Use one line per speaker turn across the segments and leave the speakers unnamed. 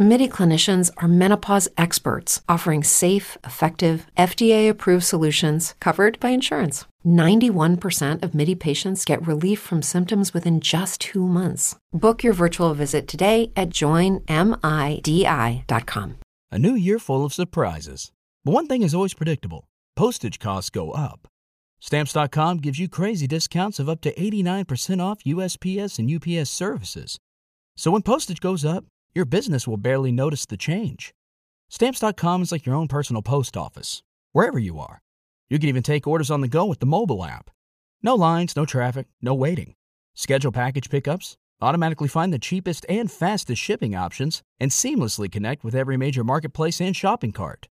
MIDI clinicians are menopause experts offering safe, effective, FDA approved solutions covered by insurance. 91% of MIDI patients get relief from symptoms within just two months. Book your virtual visit today at joinmidi.com.
A new year full of surprises. But one thing is always predictable postage costs go up. Stamps.com gives you crazy discounts of up to 89% off USPS and UPS services. So when postage goes up, your business will barely notice the change. Stamps.com is like your own personal post office, wherever you are. You can even take orders on the go with the mobile app. No lines, no traffic, no waiting. Schedule package pickups, automatically find the cheapest and fastest shipping options, and seamlessly connect with every major marketplace and shopping cart.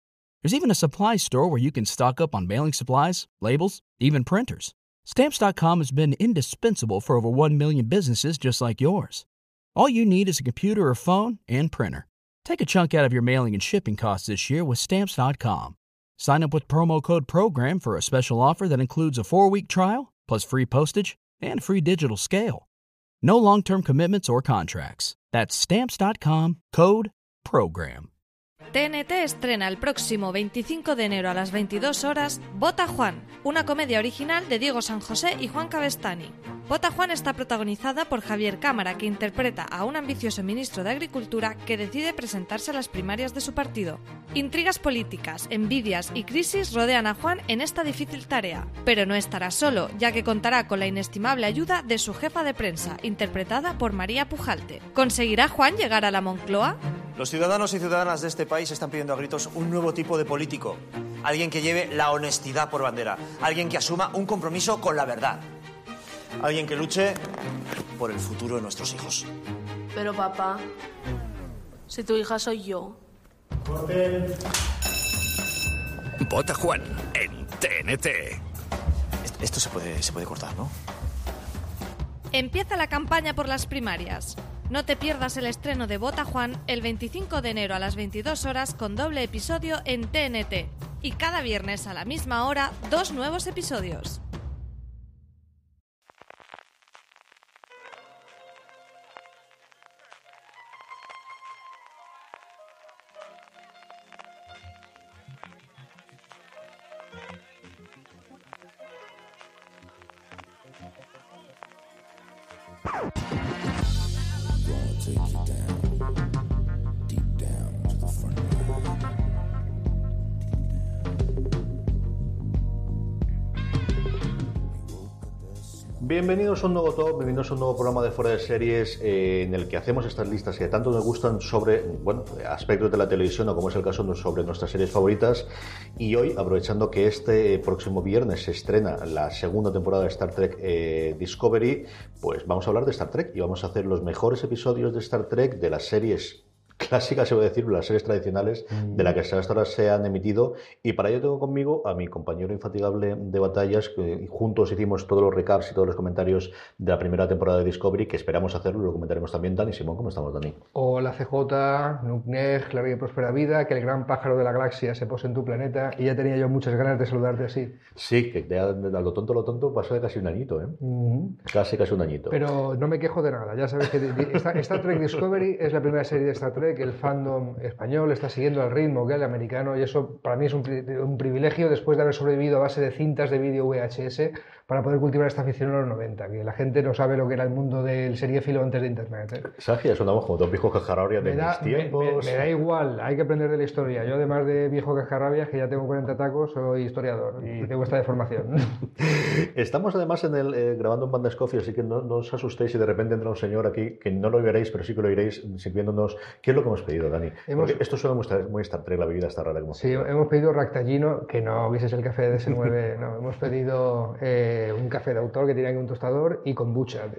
There's even a supply store where you can stock up on mailing supplies, labels, even printers. Stamps.com has been indispensable for over 1 million businesses just like yours. All you need is a computer or phone and printer. Take a chunk out of your mailing and shipping costs this year with Stamps.com. Sign up with promo code PROGRAM for a special offer that includes a four week trial, plus free postage and free digital scale. No long term commitments or contracts. That's Stamps.com code PROGRAM.
TNT estrena el próximo 25 de enero a las 22 horas Bota Juan, una comedia original de Diego San José y Juan Cabestani. Bota Juan está protagonizada por Javier Cámara, que interpreta a un ambicioso ministro de Agricultura que decide presentarse a las primarias de su partido. Intrigas políticas, envidias y crisis rodean a Juan en esta difícil tarea, pero no estará solo, ya que contará con la inestimable ayuda de su jefa de prensa, interpretada por María Pujalte. ¿Conseguirá Juan llegar a la Moncloa?
Los ciudadanos y ciudadanas de este país están pidiendo a gritos un nuevo tipo de político. Alguien que lleve la honestidad por bandera. Alguien que asuma un compromiso con la verdad. Alguien que luche por el futuro de nuestros hijos.
Pero papá, si tu hija soy yo.
Vota Juan en TNT.
Esto se puede, se puede cortar, ¿no?
Empieza la campaña por las primarias. No te pierdas el estreno de Bota Juan el 25 de enero a las 22 horas con doble episodio en TNT. Y cada viernes a la misma hora, dos nuevos episodios.
Bienvenidos a un nuevo top, bienvenidos a un nuevo programa de Fuera de Series eh, en el que hacemos estas listas que tanto nos gustan sobre bueno, aspectos de la televisión o como es el caso sobre nuestras series favoritas. Y hoy, aprovechando que este próximo viernes se estrena la segunda temporada de Star Trek eh, Discovery, pues vamos a hablar de Star Trek y vamos a hacer los mejores episodios de Star Trek de las series clásicas, se puede decir, las series tradicionales de las que hasta ahora se han emitido. Y para ello tengo conmigo a mi compañero infatigable de batallas, que juntos hicimos todos los recaps y todos los comentarios de la primera temporada de Discovery, que esperamos hacerlo, lo comentaremos también. Dani Simón, ¿cómo estamos, Dani?
Hola CJ, Nukneg, la vida y próspera vida, que el gran pájaro de la galaxia se pose en tu planeta y ya tenía yo muchas ganas de saludarte así.
Sí, que a lo tonto, lo tonto pasó de casi un añito, ¿eh? Casi, casi un añito.
Pero no me quejo de nada, ya sabes que Star Trek Discovery es la primera serie de Star Trek que el fandom español está siguiendo el ritmo que el americano y eso para mí es un, un privilegio después de haber sobrevivido a base de cintas de vídeo VHS para poder cultivar esta afición en los 90, que la gente no sabe lo que era el mundo del seriéfilo antes de Internet. ¿eh?
Sagia, sonamos como dos viejos cascarrabias de mis tiempos.
Me, da igual, hay que aprender de la historia. Yo además de viejo cascarrabias, que ya tengo 40 tacos, soy historiador y tengo esta deformación.
Estamos además en el, eh, grabando un Bandas Coffee, así que no, os asustéis si de repente entra un señor aquí, que no lo veréis, pero sí que lo oiréis sirviéndonos. ¿Qué es lo que hemos pedido, Dani? esto suena muy, muy Star Trek, la bebida está rara.
Sí, hemos pedido Ractagino, que no vieses el café de DS9, no, hemos pedido eh, un café de autor que tiene un tostador y kombucha.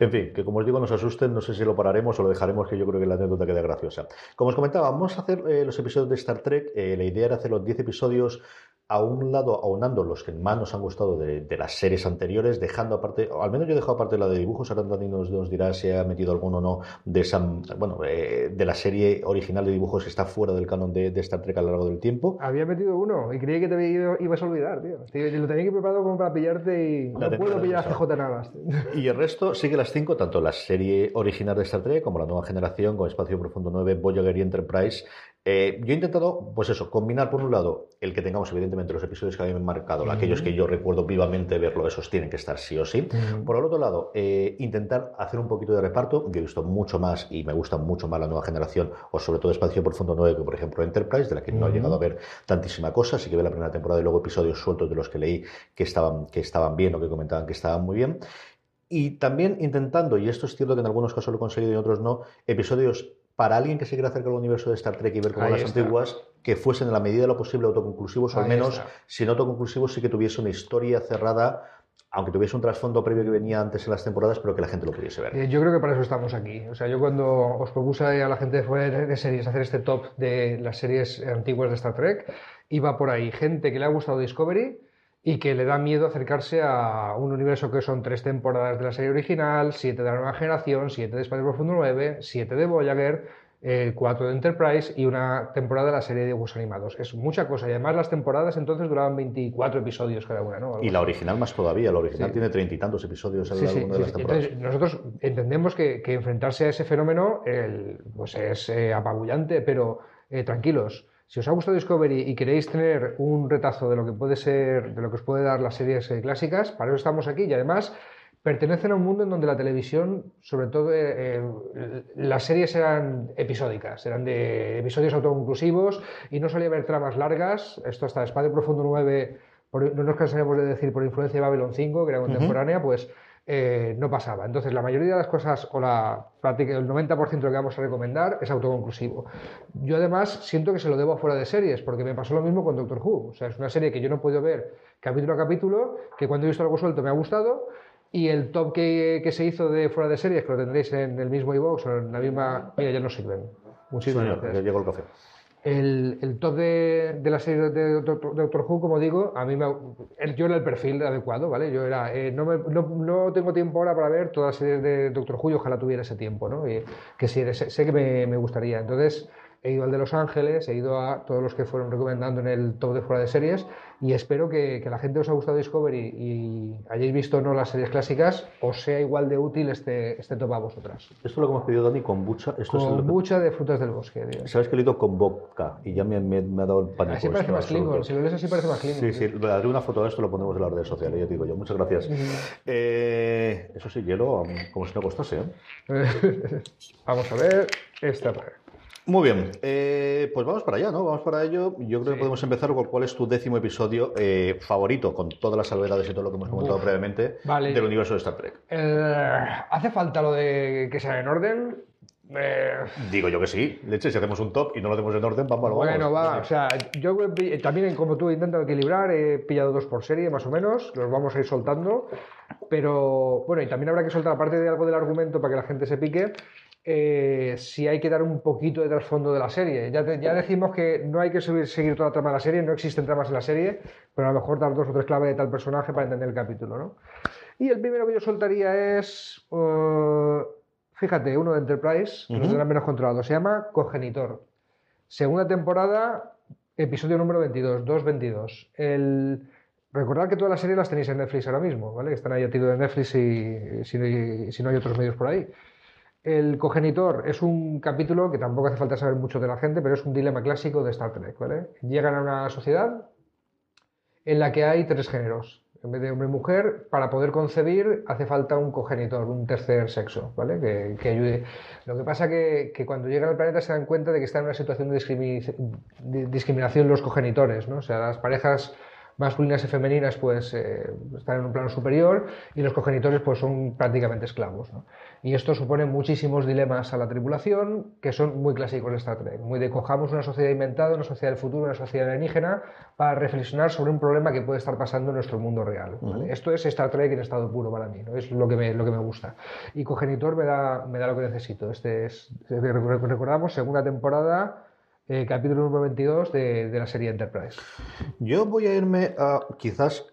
En fin, que como os digo, nos asusten, no sé si lo pararemos o lo dejaremos, que yo creo que la anécdota queda graciosa. Como os comentaba, vamos a hacer eh, los episodios de Star Trek. Eh, la idea era hacer los 10 episodios a un lado aunando los que más nos han gustado de, las series anteriores, dejando aparte, o al menos yo he dejado aparte la de dibujos, ahora Dani nos, nos dirá si ha metido alguno o no de esa, bueno, eh, de la serie original de dibujos que está fuera del canon de, Star Trek a lo largo del tiempo.
Había metido uno y creí que te ibas a olvidar, tío. Lo tenía que preparado como para pillarte y no puedo pillar a CJ Navas.
Y el resto sigue las cinco, tanto la serie original de Star Trek como la nueva generación, con Espacio Profundo 9, Voyager y Enterprise, eh, yo he intentado, pues eso, combinar por un lado el que tengamos, evidentemente, los episodios que habían marcado, aquellos que yo recuerdo vivamente verlo, esos tienen que estar sí o sí. Por el otro lado, eh, intentar hacer un poquito de reparto. Yo he visto mucho más y me gusta mucho más la nueva generación, o sobre todo Espacio Profundo 9, que por ejemplo Enterprise, de la que no he llegado a ver tantísima cosa. Así que ve la primera temporada y luego episodios sueltos de los que leí que estaban, que estaban bien o que comentaban que estaban muy bien. Y también intentando, y esto es cierto que en algunos casos lo he conseguido y en otros no, episodios para alguien que se quiera acercar al universo de Star Trek y ver como las antiguas, que fuesen en la medida de lo posible autoconclusivos, o al menos, si no autoconclusivos, sí que tuviese una historia cerrada aunque tuviese un trasfondo previo que venía antes en las temporadas, pero que la gente lo pudiese ver.
Eh, yo creo que para eso estamos aquí. O sea, yo cuando os propuse a la gente de, de series hacer este top de las series antiguas de Star Trek, iba por ahí gente que le ha gustado Discovery, y que le da miedo acercarse a un universo que son tres temporadas de la serie original, siete de la nueva generación, siete de Espacio Profundo 9, siete de Voyager, eh, cuatro de Enterprise y una temporada de la serie de dibujos animados. Es mucha cosa y además las temporadas entonces duraban 24 episodios cada una. ¿no?
y la original más todavía, la original tiene treinta y tantos episodios en sí, de las temporadas.
nosotros entendemos que, enfrentarse a ese fenómeno pues es eh, apabullante, pero eh, tranquilos si os ha gustado Discovery y queréis tener un retazo de lo que puede ser, de lo que os puede dar las series eh, clásicas, para eso estamos aquí y además pertenecen a un mundo en donde la televisión, sobre todo eh, eh, las series eran episódicas, eran de episodios autoconclusivos y no solía haber tramas largas. Esto hasta Espacio Profundo 9, no nos cansaremos de decir por influencia de Babylon 5, que era contemporánea, pues eh, no pasaba. Entonces, la mayoría de las cosas, o la el 90% de lo que vamos a recomendar, es autoconclusivo. Yo además siento que se lo debo fuera de series, porque me pasó lo mismo con Doctor Who. O sea, es una serie que yo no podido ver capítulo a capítulo, que cuando he visto algo suelto me ha gustado, y el top que, se hizo de fuera de series, que lo tendréis en el mismo iVoox o en la misma... Mira, ya no sirven.
Muchísimas gracias. Ya llegó el café.
El, top de, la serie de Doctor, Who, como digo, a mí me, yo era el perfil adecuado, ¿vale? Yo era, eh, no, no, tengo tiempo ahora para ver todas las series de Doctor Who y ojalá tuviera ese tiempo, ¿no? Que sí, sé, que me, me, gustaría. Entonces, he ido al de Los Ángeles, he ido a todos los que fueron recomendando en el top de fuera de series y espero que, que la gente os haya gustado Discovery y hayáis visto no las series clásicas, os sea igual de útil este, este top a vosotras.
Esto es lo que hemos pedido Dani con bucha. Esto
es de frutas del bosque.
Sabes que he leído con boca y ya me, me, ha dado el pánico.
Así parece más Klingon, si lo lees así parece más Klingon.
Sí, sí, le daré una foto de esto, lo pondremos en las redes sociales, te digo yo. Muchas gracias. Eh, eso sí, hielo como si no costase.
¿eh? Vamos a ver esta.
Muy bien, eh, pues vamos para allá, ¿no? Vamos para ello. Yo creo que podemos empezar con cuál es tu décimo episodio eh, favorito, con todas las salvedades y todo lo que hemos comentado previamente del universo de Star Trek.
¿Hace falta lo de que sea en orden?
Digo yo que sí. Leche, si hacemos un top y no lo hacemos en orden, vamos a lo
Bueno, va. O sea, yo también, como tú, intento equilibrar. He pillado dos por serie, más o menos. Los vamos a ir soltando. Pero, bueno, y también habrá que soltar, aparte de algo del argumento para que la gente se pique, eh, si hay que dar un poquito de trasfondo de la serie. Ya, ya decimos que no hay que seguir toda la trama de la serie, no existen tramas en la serie, pero a lo mejor dar dos o tres claves de tal personaje para entender el capítulo. ¿no? Y el primero que yo soltaría es, uh, fíjate, uno de Enterprise, que uh menos controlado, se llama Cogenitor. Segunda temporada, episodio número 22, 2.22. El... Recordad que todas las series las tenéis en Netflix ahora mismo, ¿vale? Están ahí a tiro de Netflix y si no hay otros medios por ahí. El cogenitor es un capítulo que tampoco hace falta saber mucho de la gente, pero es un dilema clásico de Star Trek. ¿vale? Llegan a una sociedad en la que hay tres géneros. En vez de hombre y mujer, para poder concebir hace falta un cogenitor, un tercer sexo, ¿vale? Que, ayude. Lo que pasa que, que cuando llegan al planeta se dan cuenta de que están en una situación de, discriminación los cogenitores, ¿no? O sea, las parejas masculinas y femeninas pues eh, están en un plano superior y los cogenitores pues son prácticamente esclavos. Y esto supone muchísimos dilemas a la tripulación que son muy clásicos de Star Trek, muy de cojamos una sociedad inventada, una sociedad del futuro, una sociedad alienígena para reflexionar sobre un problema que puede estar pasando en nuestro mundo real. Esto es Star Trek en estado puro para mí, ¿no? es lo que, me, lo que me gusta. Y cogenitor me da, me da lo que necesito. Este es, recordamos, segunda temporada eh, capítulo número 22 de, de la serie Enterprise.
Yo voy a irme a quizás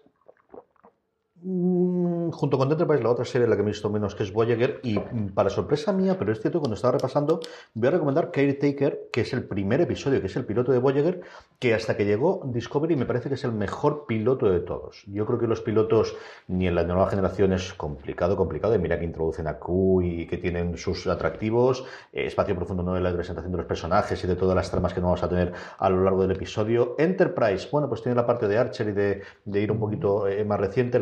Mm, junto con Enterprise, la otra serie la que me he visto menos que es Voyager, y mm, para sorpresa mía, pero es cierto, cuando estaba repasando, voy a recomendar Caretaker, que es el primer episodio, que es el piloto de Voyager, que hasta que llegó Discovery me parece que es el mejor piloto de todos. Yo creo que los pilotos, ni en la nueva generación es complicado, complicado, y mira que introducen a Q y que tienen sus atractivos, espacio profundo no de la presentación de los personajes y de todas las tramas que no vamos a tener a lo largo del episodio. Enterprise, bueno, pues tiene la parte de Archer y de, ir un poquito eh, más reciente,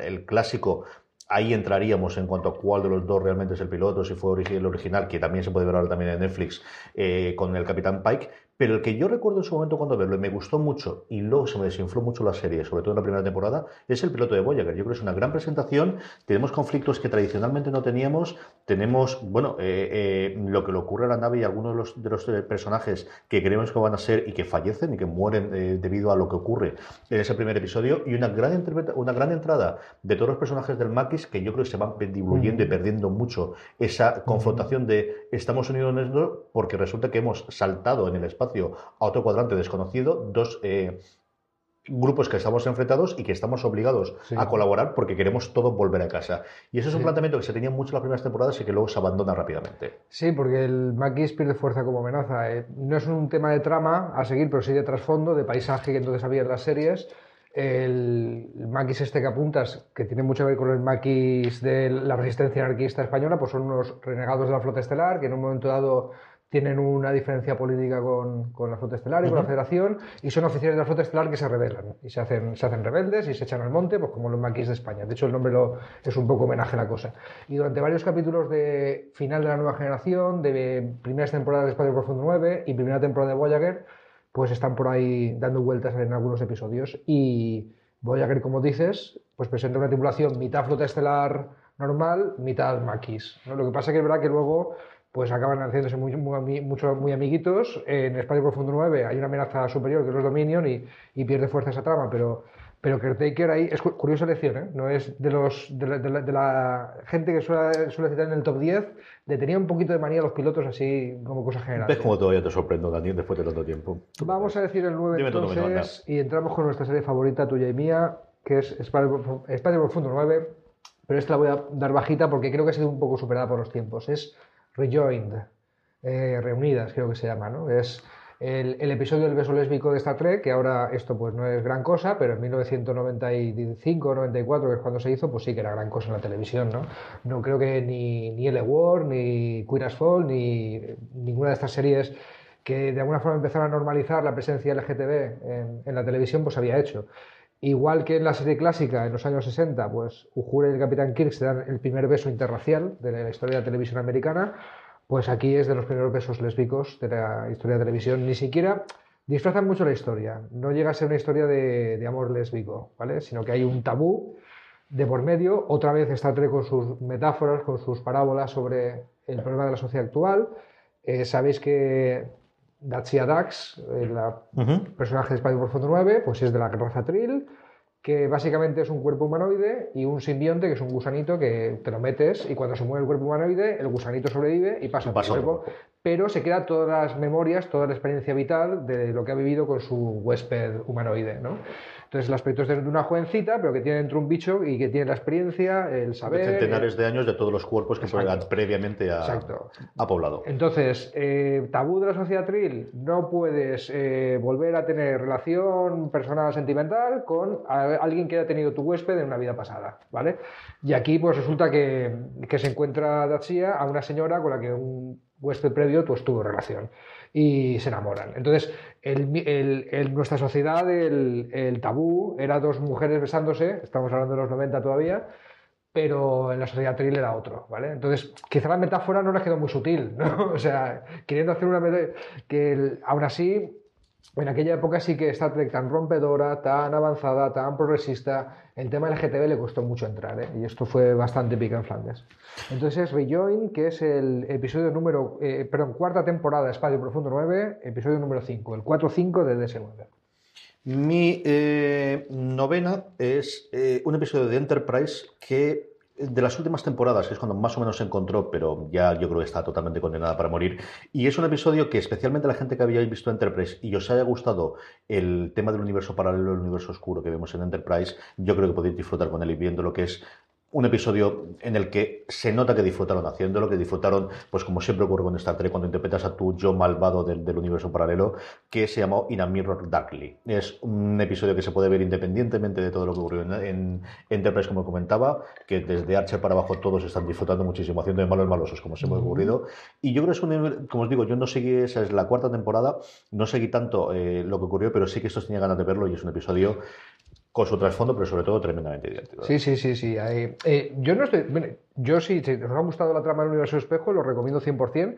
el clásico ahí entraríamos en cuanto a cuál de los dos realmente es el piloto, si fue el original, que también se puede ver ahora también en Netflix eh, con el Capitán Pike, pero el que yo recuerdo en su momento cuando verlo y me gustó mucho y luego se me desinfló mucho la serie, sobre todo en la primera temporada, es el piloto de Voyager. Yo creo que es una gran presentación, tenemos conflictos que tradicionalmente no teníamos, tenemos, bueno, eh, eh, lo que le ocurre a la nave y algunos de los, de los eh, personajes que creemos que van a ser y que fallecen y que mueren debido a lo que ocurre en ese primer episodio. Y una gran, una gran entrada de todos los personajes del Maquis que yo creo que se van diluyendo y perdiendo mucho esa confrontación de estamos unidos en esto porque resulta que hemos saltado en el espacio a otro cuadrante desconocido, dos eh, grupos que estamos enfrentados y que estamos obligados a colaborar porque queremos todo volver a casa. Y eso es un planteamiento que se tenía mucho en las primeras temporadas y que luego se abandona rápidamente.
Sí, porque el Maquis pierde fuerza como amenaza. Eh, no es un tema de trama a seguir, pero sí de trasfondo, de paisaje que entonces había en las series. El, Maquis este que apuntas, que tiene mucho que ver con el Maquis de la resistencia anarquista española, pues son unos renegados de la flota estelar que en un momento dado tienen una diferencia política con, con la flota estelar y con la federación y son oficiales de la flota estelar que se rebelan y se hacen, se hacen rebeldes y se echan al monte, pues como los maquis de España. De hecho, el nombre lo, es un poco homenaje a la cosa. Y durante varios capítulos de final de la nueva generación, de primeras temporadas de Espacio Profundo 9 y primera temporada de Voyager, pues están por ahí dando vueltas en algunos episodios. Y Voyager, como dices, pues presenta una tripulación mitad flota estelar normal, mitad maquis. Lo que pasa es que es verdad que luego pues acaban haciéndose muy, muy, mucho, muy amiguitos. En Espacio Profundo 9 hay una amenaza superior que es los Dominion y, y pierde fuerza esa trama, pero, pero Caretaker ahí es curiosa elección, ¿eh? no es de, los, de, la, de, la, gente que suele, suele, citar en el top 10, le tenía un poquito de manía a los pilotos así como cosa general.
¿Ves cómo todavía te sorprendo, Daniel, después de tanto tiempo?
Vamos a decir el 9 entonces y entramos con nuestra serie favorita tuya y mía, que es Espacio Profundo 9, pero esta la voy a dar bajita porque creo que ha sido un poco superada por los tiempos. Es Rejoined, eh, reunidas creo que se llama, ¿no? Es el, episodio del beso lésbico de Star Trek, que ahora esto pues no es gran cosa, pero en 1995 94, que es cuando se hizo, pues sí que era gran cosa en la televisión, ¿no? No creo que ni, ni L War, ni Queer as Fall, ni ninguna de estas series que de alguna forma empezaron a normalizar la presencia LGTB en, en la televisión, pues había hecho. Igual que en la serie clásica, en los años 60, pues Uhura y el Capitán Kirk se dan el primer beso interracial de la historia de la televisión americana, pues aquí es de los primeros besos lésbicos de la historia de televisión. Ni siquiera disfrazan mucho la historia, no llega a ser una historia de, amor lésbico, ¿vale? Sino que hay un tabú de por medio. Otra vez está Trek con sus metáforas, con sus parábolas sobre el problema de la sociedad actual. Eh, sabéis que Dacia Dax, el personaje de Profundo 9, pues es de la raza Trill, que básicamente es un cuerpo humanoide y un simbionte, que es un gusanito que te lo metes y cuando se mueve el cuerpo humanoide, el gusanito sobrevive y pasa por el cuerpo, pero se queda todas las memorias, toda la experiencia vital de lo que ha vivido con su huésped humanoide, ¿no? Entonces el aspecto es de una jovencita, pero que tiene dentro un bicho y que tiene la experiencia, el saber...
De centenares de años de todos los cuerpos que Exacto. previamente a, a, poblado.
Entonces, eh, tabú de la sociedad tril, no puedes eh, volver a tener relación personal sentimental con alguien que haya tenido tu huésped en una vida pasada, ¿vale? Y aquí pues resulta que, que se encuentra Datsia a una señora con la que un huésped previo pues tuvo relación y se enamoran. Entonces, en nuestra sociedad el, tabú era dos mujeres besándose, estamos hablando de los 90 todavía, pero en la sociedad tril era otro, ¿vale? Entonces, quizá la metáfora no les quedó muy sutil, ¿no? O sea, queriendo hacer una que aún así en aquella época sí que Star Trek tan rompedora, tan avanzada, tan progresista, el tema del GTV le costó mucho entrar, ¿eh? y esto fue bastante pica en Flandes. Entonces es Rejoin, que es el episodio número, eh, perdón, cuarta temporada Espacio Profundo 9, episodio número 5, el 4-5 de DS9.
Mi eh, novena es un episodio de Enterprise que de las últimas temporadas, que es cuando más o menos se encontró, pero ya yo creo que está totalmente condenada para morir. Y es un episodio que especialmente la gente que había visto Enterprise y os haya gustado el tema del universo paralelo, el universo oscuro que vemos en Enterprise, yo creo que podéis disfrutar con él y viendo lo que es un episodio en el que se nota que disfrutaron haciéndolo, que disfrutaron, pues como siempre ocurre con Star Trek, cuando interpretas a tu yo malvado del, universo paralelo, que se llamó In a Mirror Darkly. Es un episodio que se puede ver independientemente de todo lo que ocurrió en, Enterprise, como comentaba, que desde Archer para abajo todos están disfrutando muchísimo, haciendo de malos malosos, como se me ha ocurrido. Y yo creo que es un, como os digo, yo no seguí, esa es la cuarta temporada, no seguí tanto eh, lo que ocurrió, pero sí que estos tenía ganas de verlo y es un episodio con su trasfondo, pero sobre todo tremendamente divertido.
Sí, sí, sí, sí. Eh, yo no estoy. yo sí, si os ha gustado la trama del universo espejo, lo recomiendo 100%.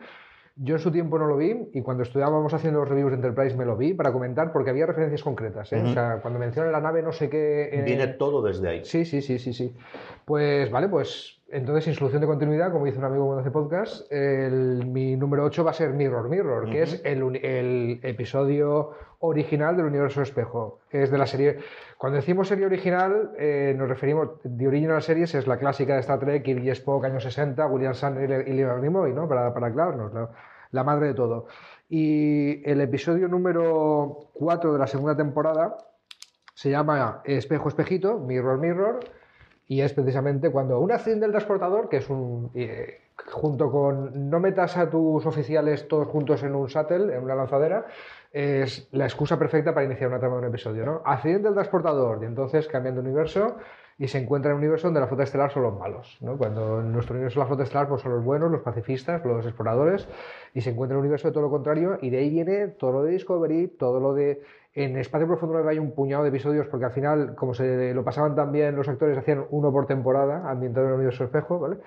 Yo en su tiempo no lo vi y cuando estudiábamos haciendo los reviews de Enterprise me lo vi para comentar porque había referencias concretas. ¿eh? O sea, cuando menciona la nave no sé qué...
Eh, Viene todo desde ahí.
Sí, sí, sí, sí, sí. Pues vale, pues entonces sin solución de continuidad, como dice un amigo cuando hace podcast, el, mi número 8 va a ser Mirror Mirror, que es el, el, episodio original del universo espejo. Es de la serie... Cuando decimos serie original, eh, nos referimos, de Original Series es la clásica de Star Trek, Kirk y Spock, años 60, William Shatner y Leonard Nimoy, ¿no? Para, para aclararnos, la, madre de todo. Y el episodio número 4 de la segunda temporada se llama Espejo Espejito, Mirror Mirror, y es precisamente cuando un accidente del transportador, que es un... Eh, junto con no metas a tus oficiales todos juntos en un shuttle, en una lanzadera, es la excusa perfecta para iniciar una trama de un episodio, ¿no? Accidente del transportador, y entonces cambian de universo y se encuentra en un universo donde la flota estelar son los malos, ¿no? Cuando en nuestro universo la flota estelar pues, son los buenos, los pacifistas, los exploradores, y se encuentra en un universo de todo lo contrario, y de ahí viene todo lo de Discovery, todo lo de... En Espacio Profundo hay un puñado de episodios, porque al final, como se lo pasaban tan bien los actores, hacían uno por temporada, ambientado en el universo espejo, ¿vale?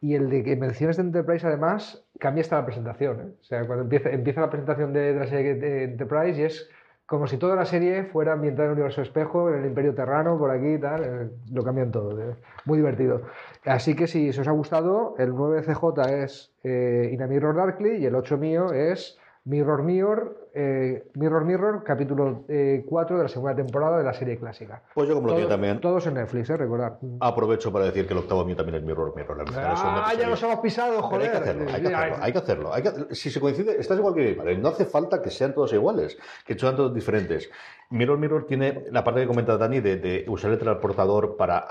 Y el de que menciones de Enterprise, además, cambia hasta la presentación. ¿eh? O sea, cuando empieza, empieza la presentación de, la serie de Enterprise y es como si toda la serie fuera ambientada en el universo espejo, en el Imperio Terrano, por aquí y tal. Eh, lo cambian todo. ¿eh? Muy divertido. Así que si, os ha gustado, el 9CJ es eh, In a Mirror Darkly y el 8 mío es Mirror Mirror, eh, Mirror Mirror, capítulo 4 eh, de la segunda temporada de la serie clásica.
Pues yo como lo
todos,
también.
Todos en Netflix, ¿eh? Recordar.
Aprovecho para decir que el octavo mío también es Mirror Mirror.
ah, ya nos hemos pisado, joder.
hay que hacerlo, hay que hacerlo. Hay que hacerlo. Hay que... Si se coincide, estás igual que mi padre. No hace falta que sean todos iguales, que sean todos diferentes. Mirror Mirror tiene la parte que comenta Dani de, usar el transportador para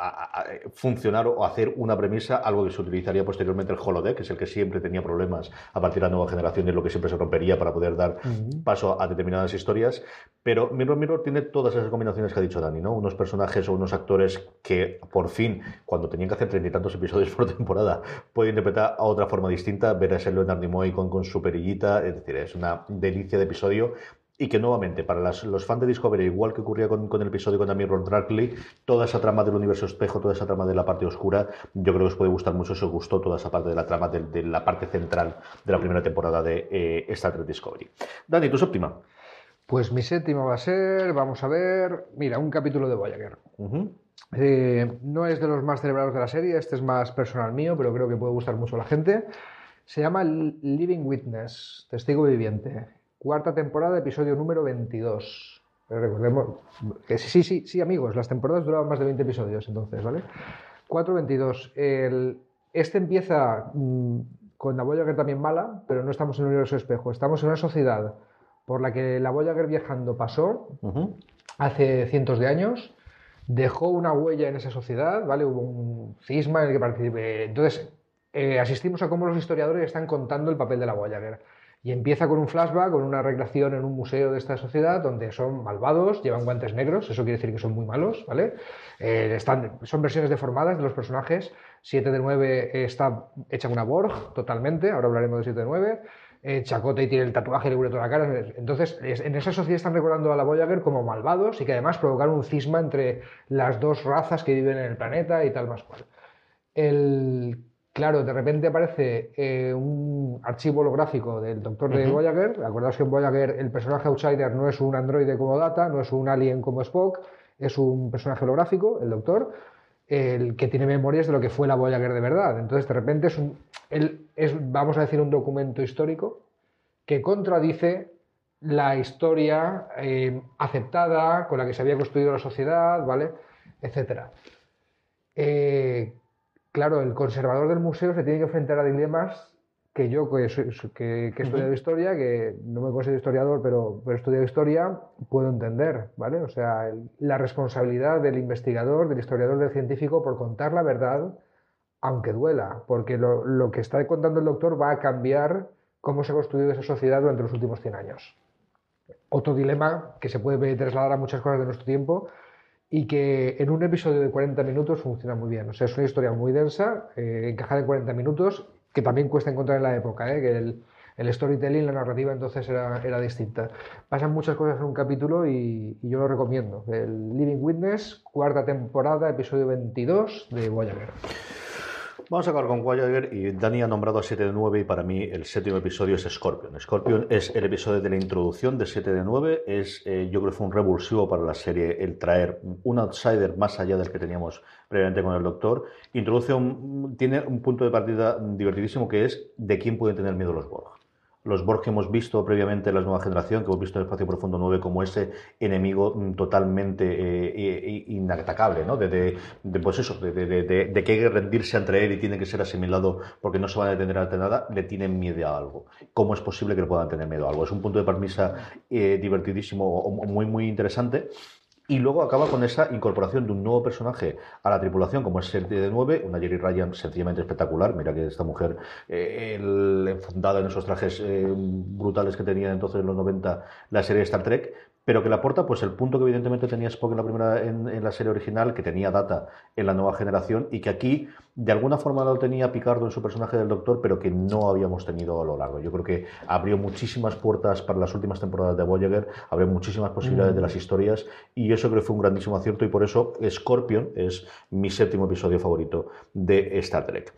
funcionar o hacer una premisa, algo que se utilizaría posteriormente el holodeck, que es el que siempre tenía problemas a partir de la nueva generación, es lo que siempre se rompería para poder dar paso a determinadas historias. Pero Mirror Mirror tiene todas esas combinaciones que ha dicho Dani, ¿no? Unos personajes o unos actores que por fin, cuando tenían que hacer treinta y tantos episodios por temporada, pueden interpretar a otra forma distinta, ver a ese Leonard Nimoy con, con su perillita, es decir, es una delicia de episodio y que nuevamente, para los fans de Discovery, igual que ocurría con, el episodio con Amir Darkly, toda esa trama del universo espejo, toda esa trama de la parte oscura, yo creo que os puede gustar mucho si os gustó toda esa parte de la trama de, la parte central de la primera temporada de eh, Star Trek Discovery. Dani, tu séptima.
Pues mi séptima va a ser, vamos a ver, mira, un capítulo de Voyager. Eh, no es de los más celebrados de la serie, este es más personal mío, pero creo que puede gustar mucho a la gente. Se llama Living Witness, testigo viviente. Cuarta temporada, episodio número 22. Recordemos que sí, sí, sí, amigos, las temporadas duraban más de 20 episodios entonces, ¿vale? 4.22. El, este empieza mm, con la Voyager también mala, pero no estamos en el universo espejo. Estamos en una sociedad por la que la Voyager viajando pasó hace cientos de años, dejó una huella en esa sociedad, ¿vale? Hubo un cisma en el que participé. Entonces, eh, asistimos a cómo los historiadores están contando el papel de la Voyager. Y empieza con un flashback, con una recreación en un museo de esta sociedad donde son malvados, llevan guantes negros, eso quiere decir que son muy malos, ¿vale? Eh, están, son versiones deformadas de los personajes. 7 de 9 está hecha una Borg totalmente, ahora hablaremos de 7 de 9. Eh, Chakotay tiene el tatuaje y le toda la cara. Entonces, en esa sociedad están recordando a la Voyager como malvados y que además provocaron un cisma entre las dos razas que viven en el planeta y tal más cual. El Claro, de repente aparece eh, un archivo holográfico del doctor de Voyager. Acordaos que en Voyager el personaje outsider no es un androide como Data, no es un alien como Spock, es un personaje holográfico, el doctor, el que tiene memorias de lo que fue la Voyager de verdad. Entonces, de repente es, un, es vamos a decir, un documento histórico que contradice la historia eh, aceptada con la que se había construido la sociedad, ¿vale? Etcétera. Eh, claro, el conservador del museo se tiene que enfrentar a dilemas que yo, que, que, he estudiado historia, que no me considero historiador, pero, pero he estudiado historia, puedo entender, ¿vale? O sea, la responsabilidad del investigador, del historiador, del científico por contar la verdad, aunque duela, porque lo, lo que está contando el doctor va a cambiar cómo se ha construido esa sociedad durante los últimos 100 años. Otro dilema que se puede trasladar a muchas cosas de nuestro tiempo y que en un episodio de 40 minutos funciona muy bien. O sea, es una historia muy densa, eh, encajada en 40 minutos, que también cuesta encontrar en la época, ¿eh? que el, el, storytelling, la narrativa entonces era, era, distinta. Pasan muchas cosas en un capítulo y, y, yo lo recomiendo. El Living Witness, cuarta temporada, episodio 22 de Voyager.
Vamos a acabar con Voyager y Dani ha nombrado a 7 de 9 y para mí el séptimo episodio es Scorpion. Scorpion es el episodio de la introducción de 7 de 9. Es, eh, yo creo que fue un revulsivo para la serie el traer un outsider más allá del que teníamos previamente con el Doctor. Introduce un, tiene un punto de partida divertidísimo que es de quién pueden tener miedo los Borg los Borg que hemos visto previamente en la nueva generación, que hemos visto en Espacio Profundo 9 como ese enemigo mm, totalmente eh, inatacable, ¿no? De, pues eso, de, que hay que rendirse ante él y tiene que ser asimilado porque no se van a detener ante nada, le tienen miedo a algo. ¿Cómo es posible que le puedan tener miedo a algo? Es un punto de permisa eh, divertidísimo, muy, muy interesante. Y luego acaba con esa incorporación de un nuevo personaje a la tripulación, como es el de 9, una Jerry Ryan sencillamente espectacular. Mira que esta mujer, eh, enfundada en esos trajes eh, brutales que tenía entonces en los 90 la serie Star Trek, pero que le aporta pues el punto que evidentemente tenía Spock en la primera en, la serie original, que tenía Data en la nueva generación y que aquí de alguna forma lo tenía Picardo en su personaje del Doctor, pero que no habíamos tenido a lo largo. Yo creo que abrió muchísimas puertas para las últimas temporadas de Voyager, abrió muchísimas posibilidades de las historias y eso creo que fue un grandísimo acierto y por eso Scorpion es mi séptimo episodio favorito de Star Trek.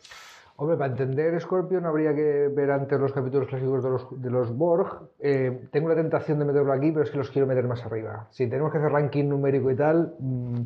Hombre, para entender Scorpion habría que ver antes los capítulos clásicos de los, de los Borg. Eh, tengo la tentación de meterlo aquí, pero es que los quiero meter más arriba. Si tenemos que hacer ranking numérico y tal, mmm,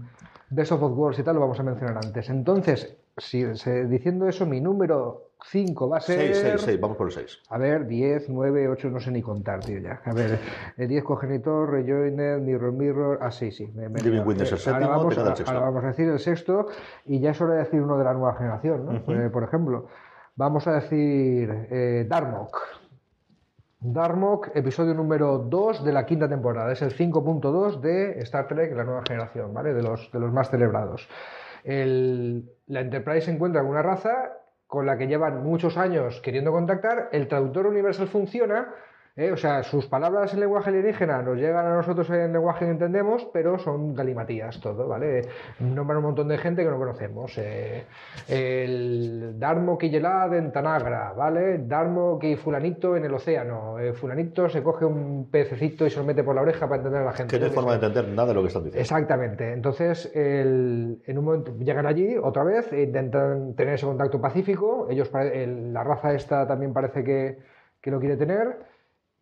Best of Wars y tal lo vamos a mencionar antes. Entonces, si, diciendo eso, mi número 5 va a ser.
6, 6, 6, vamos por el 6.
A ver, 10, 9, 8, no sé ni contar, tío, ya. A ver, 10 cogenitor, Rejoiner, Mirror Mirror. Ah, sí, sí.
Me, me Living Witness el séptimo,
ahora vamos,
a, el sexto.
ahora vamos a decir el sexto, y ya es hora de decir uno de la nueva generación, ¿no? Uh -huh. eh, por ejemplo, vamos a decir eh, Darmok. Darmok, episodio número 2 de la quinta temporada. Es el 5.2 de Star Trek, la nueva generación, ¿vale? De los, de los más celebrados. El, la Enterprise se encuentra con una raza con la que llevan muchos años queriendo contactar. El traductor universal funciona, ¿eh? O sea, sus palabras en lenguaje alienígena nos llegan a nosotros en lenguaje que entendemos, pero son galimatías todo, ¿vale? Nombran un montón de gente que no conocemos. Eh, el Darmo Quilelad en Tanagra, ¿vale? Darmo que fulanito en el océano. Eh, fulanito se coge un pececito y se lo mete por la oreja para entender a la gente.
Que no hay forma de entender nada de lo que están diciendo.
Exactamente. Entonces, el, en un momento llegan allí otra vez, e intentan tener ese contacto pacífico. Ellos, el, la raza esta también parece que, que lo quiere tener.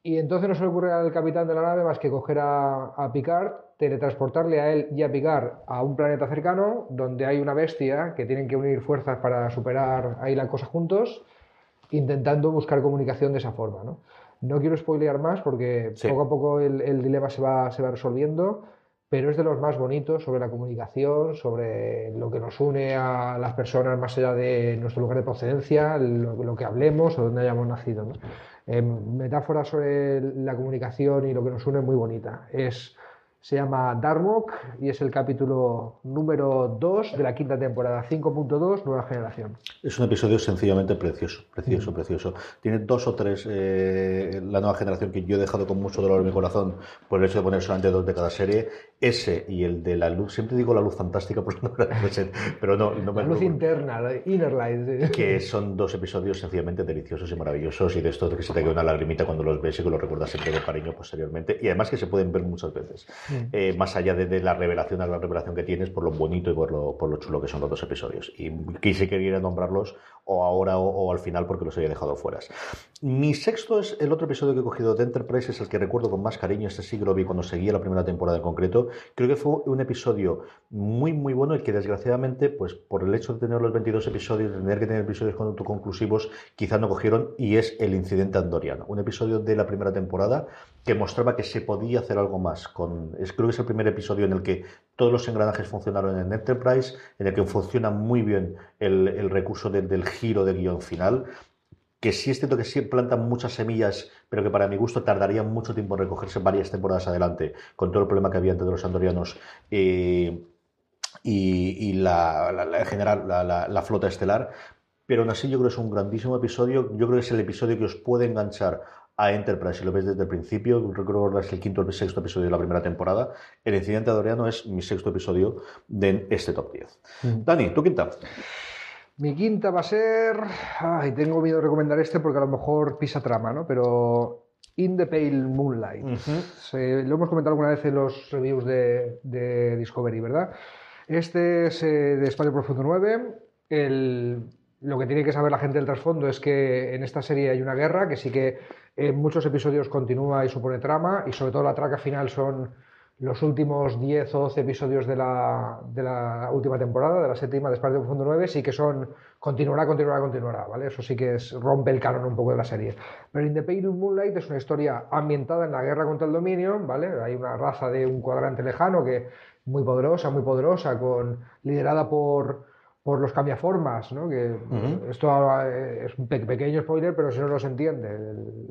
Y entonces no se le ocurre al capitán de la nave más que coger a, a, Picard, teletransportarle a él y a Picard a un planeta cercano donde hay una bestia que tienen que unir fuerzas para superar ahí la cosa juntos, intentando buscar comunicación de esa forma. No, no quiero spoilear más porque sí. poco a poco el, el, dilema se va, se va resolviendo, pero es de los más bonitos sobre la comunicación, sobre lo que nos une a las personas más allá de nuestro lugar de procedencia, lo, lo que hablemos o donde hayamos nacido. ¿no? Eh, metáfora sobre la comunicación y lo que nos une muy bonita. Es, se llama Darmok y es el capítulo número 2 de la quinta temporada, 5.2, Nueva Generación.
Es un episodio sencillamente precioso, precioso, mm. precioso. Tiene dos o tres, eh, la nueva generación que yo he dejado con mucho dolor en mi corazón por el hecho de poner solamente dos de cada serie. Ese y el de la luz, siempre digo la luz fantástica porque no pero no, no me
La luz interna, la inner light.
Que son dos episodios sencillamente deliciosos y maravillosos y de estos de que se te queda una lagrimita cuando los ves y que los recuerdas siempre con cariño posteriormente. Y además que se pueden ver muchas veces. Eh, más allá de, la revelación, la revelación que tienes, por lo bonito y por lo, por lo chulo que son los dos episodios. Y quise quería nombrarlos o ahora o, o, al final porque los había dejado fuera. Mi sexto es el otro episodio que he cogido de Enterprise, es el que recuerdo con más cariño. Este sí que lo vi cuando seguía la primera temporada en concreto. Creo que fue un episodio muy, muy bueno y que desgraciadamente, pues por el hecho de tener los 22 episodios, de tener que tener episodios autoconclusivos, quizás no cogieron y es el incidente andoriano. Un episodio de la primera temporada que mostraba que se podía hacer algo más. Con, es, creo que es el primer episodio en el que todos los engranajes funcionaron en Enterprise, en el que funciona muy bien el, recurso del giro de guion final, que sí es cierto que sí plantan muchas semillas, pero que para mi gusto tardarían mucho tiempo en recogerse varias temporadas adelante, con todo el problema que había entre los andorianos. Eh, y, la, en general la, flota estelar, pero aún así yo creo que es un grandísimo episodio, yo creo que es el episodio que os puede enganchar a Enterprise, si lo ves desde el principio, recuerdo que es el quinto o el sexto episodio de la primera temporada, el incidente adoriano es mi sexto episodio de este top 10. Mm. Dani, ¿tu quinta?
Mi quinta va a ser. Ay, tengo miedo de recomendar este porque a lo mejor pisa trama, ¿no? Pero. In the Pale Moonlight. lo hemos comentado alguna vez en los reviews de, Discovery, ¿verdad? Este es eh, de Espacio Profundo 9. Lo que tiene que saber la gente del trasfondo es que en esta serie hay una guerra que sí que en muchos episodios continúa y supone trama, y sobre todo la traca final son los últimos 10 o 12 episodios de la, de última temporada, de la séptima de Espacio Profundo 9, sí que son continuará, continuará, continuará, ¿vale? Eso sí que es, rompe el canon un poco de la serie. Pero In the Pale Moonlight es una historia ambientada en la guerra contra el dominio, ¿vale? Hay una raza de un cuadrante lejano que muy poderosa, muy poderosa, con, liderada por por los cambiaformas, ¿no? que esto es un pequeño spoiler, pero si no, no se entiende.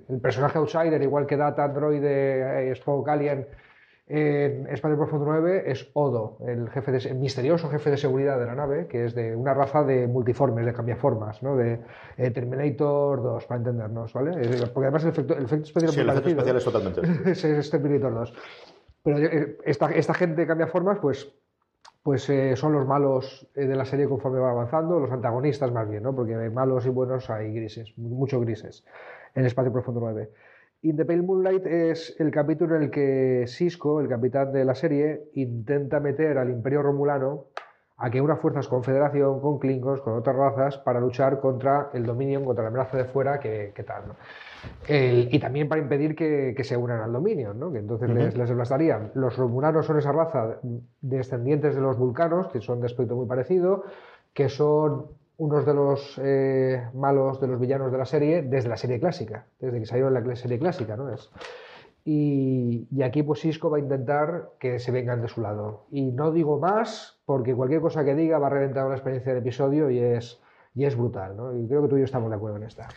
El, personaje outsider, igual que Data, Android, eh, Spock, Alien, en Espacio Profundo 9 es Odo, el, jefe de, misterioso jefe de seguridad de la nave, que es de una raza de multiformes, de cambiaformas, ¿no? de eh, Terminator 2, para entendernos, ¿vale? Porque además el efecto, el efecto especial,
sí, el efecto especial es totalmente.
es, Terminator 2. Pero eh, esta, esta gente cambia formas, pues pues eh, son los malos eh, de la serie conforme va avanzando, los antagonistas más bien, ¿no? porque malos y buenos hay grises, muchos grises en Espacio Profundo 9. In the Pale Moonlight es el capítulo en el que Cisco, el capitán de la serie, intenta meter al Imperio Romulano a que unas fuerzas confederación con Klingons, con otras razas, para luchar contra el dominio, contra la amenaza de fuera, que, tal. ¿no? Y también para impedir que, se unan al dominio, ¿no? que entonces les, les Los romulanos son esa raza descendientes de los vulcanos, que son de aspecto muy parecido, que son unos de los eh, malos, de los villanos de la serie, desde la serie clásica, desde que salieron la serie clásica, ¿no? Es, y, aquí pues Cisco va a intentar que se vengan de su lado. Y no digo más, porque cualquier cosa que diga va a reventar la experiencia del episodio y es, y es brutal, ¿no? Y creo que tú y yo estamos de acuerdo en esta.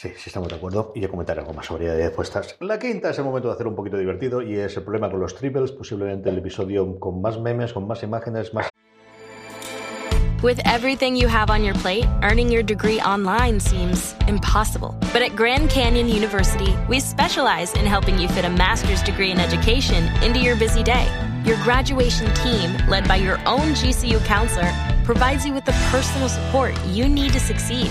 Sí, sí estamos de acuerdo. Y yo comentaré algo más sobre ella después. La quinta es el momento de hacer un poquito divertido y es el problema con los triples, posiblemente el episodio con más memes, con más imágenes, más...
With everything you have on your plate, earning your degree online seems impossible. But at Grand Canyon University, we specialize in helping you fit a master's degree in education into your busy day. Your graduation team, led by your own GCU counselor, provides you with the personal support you need to succeed.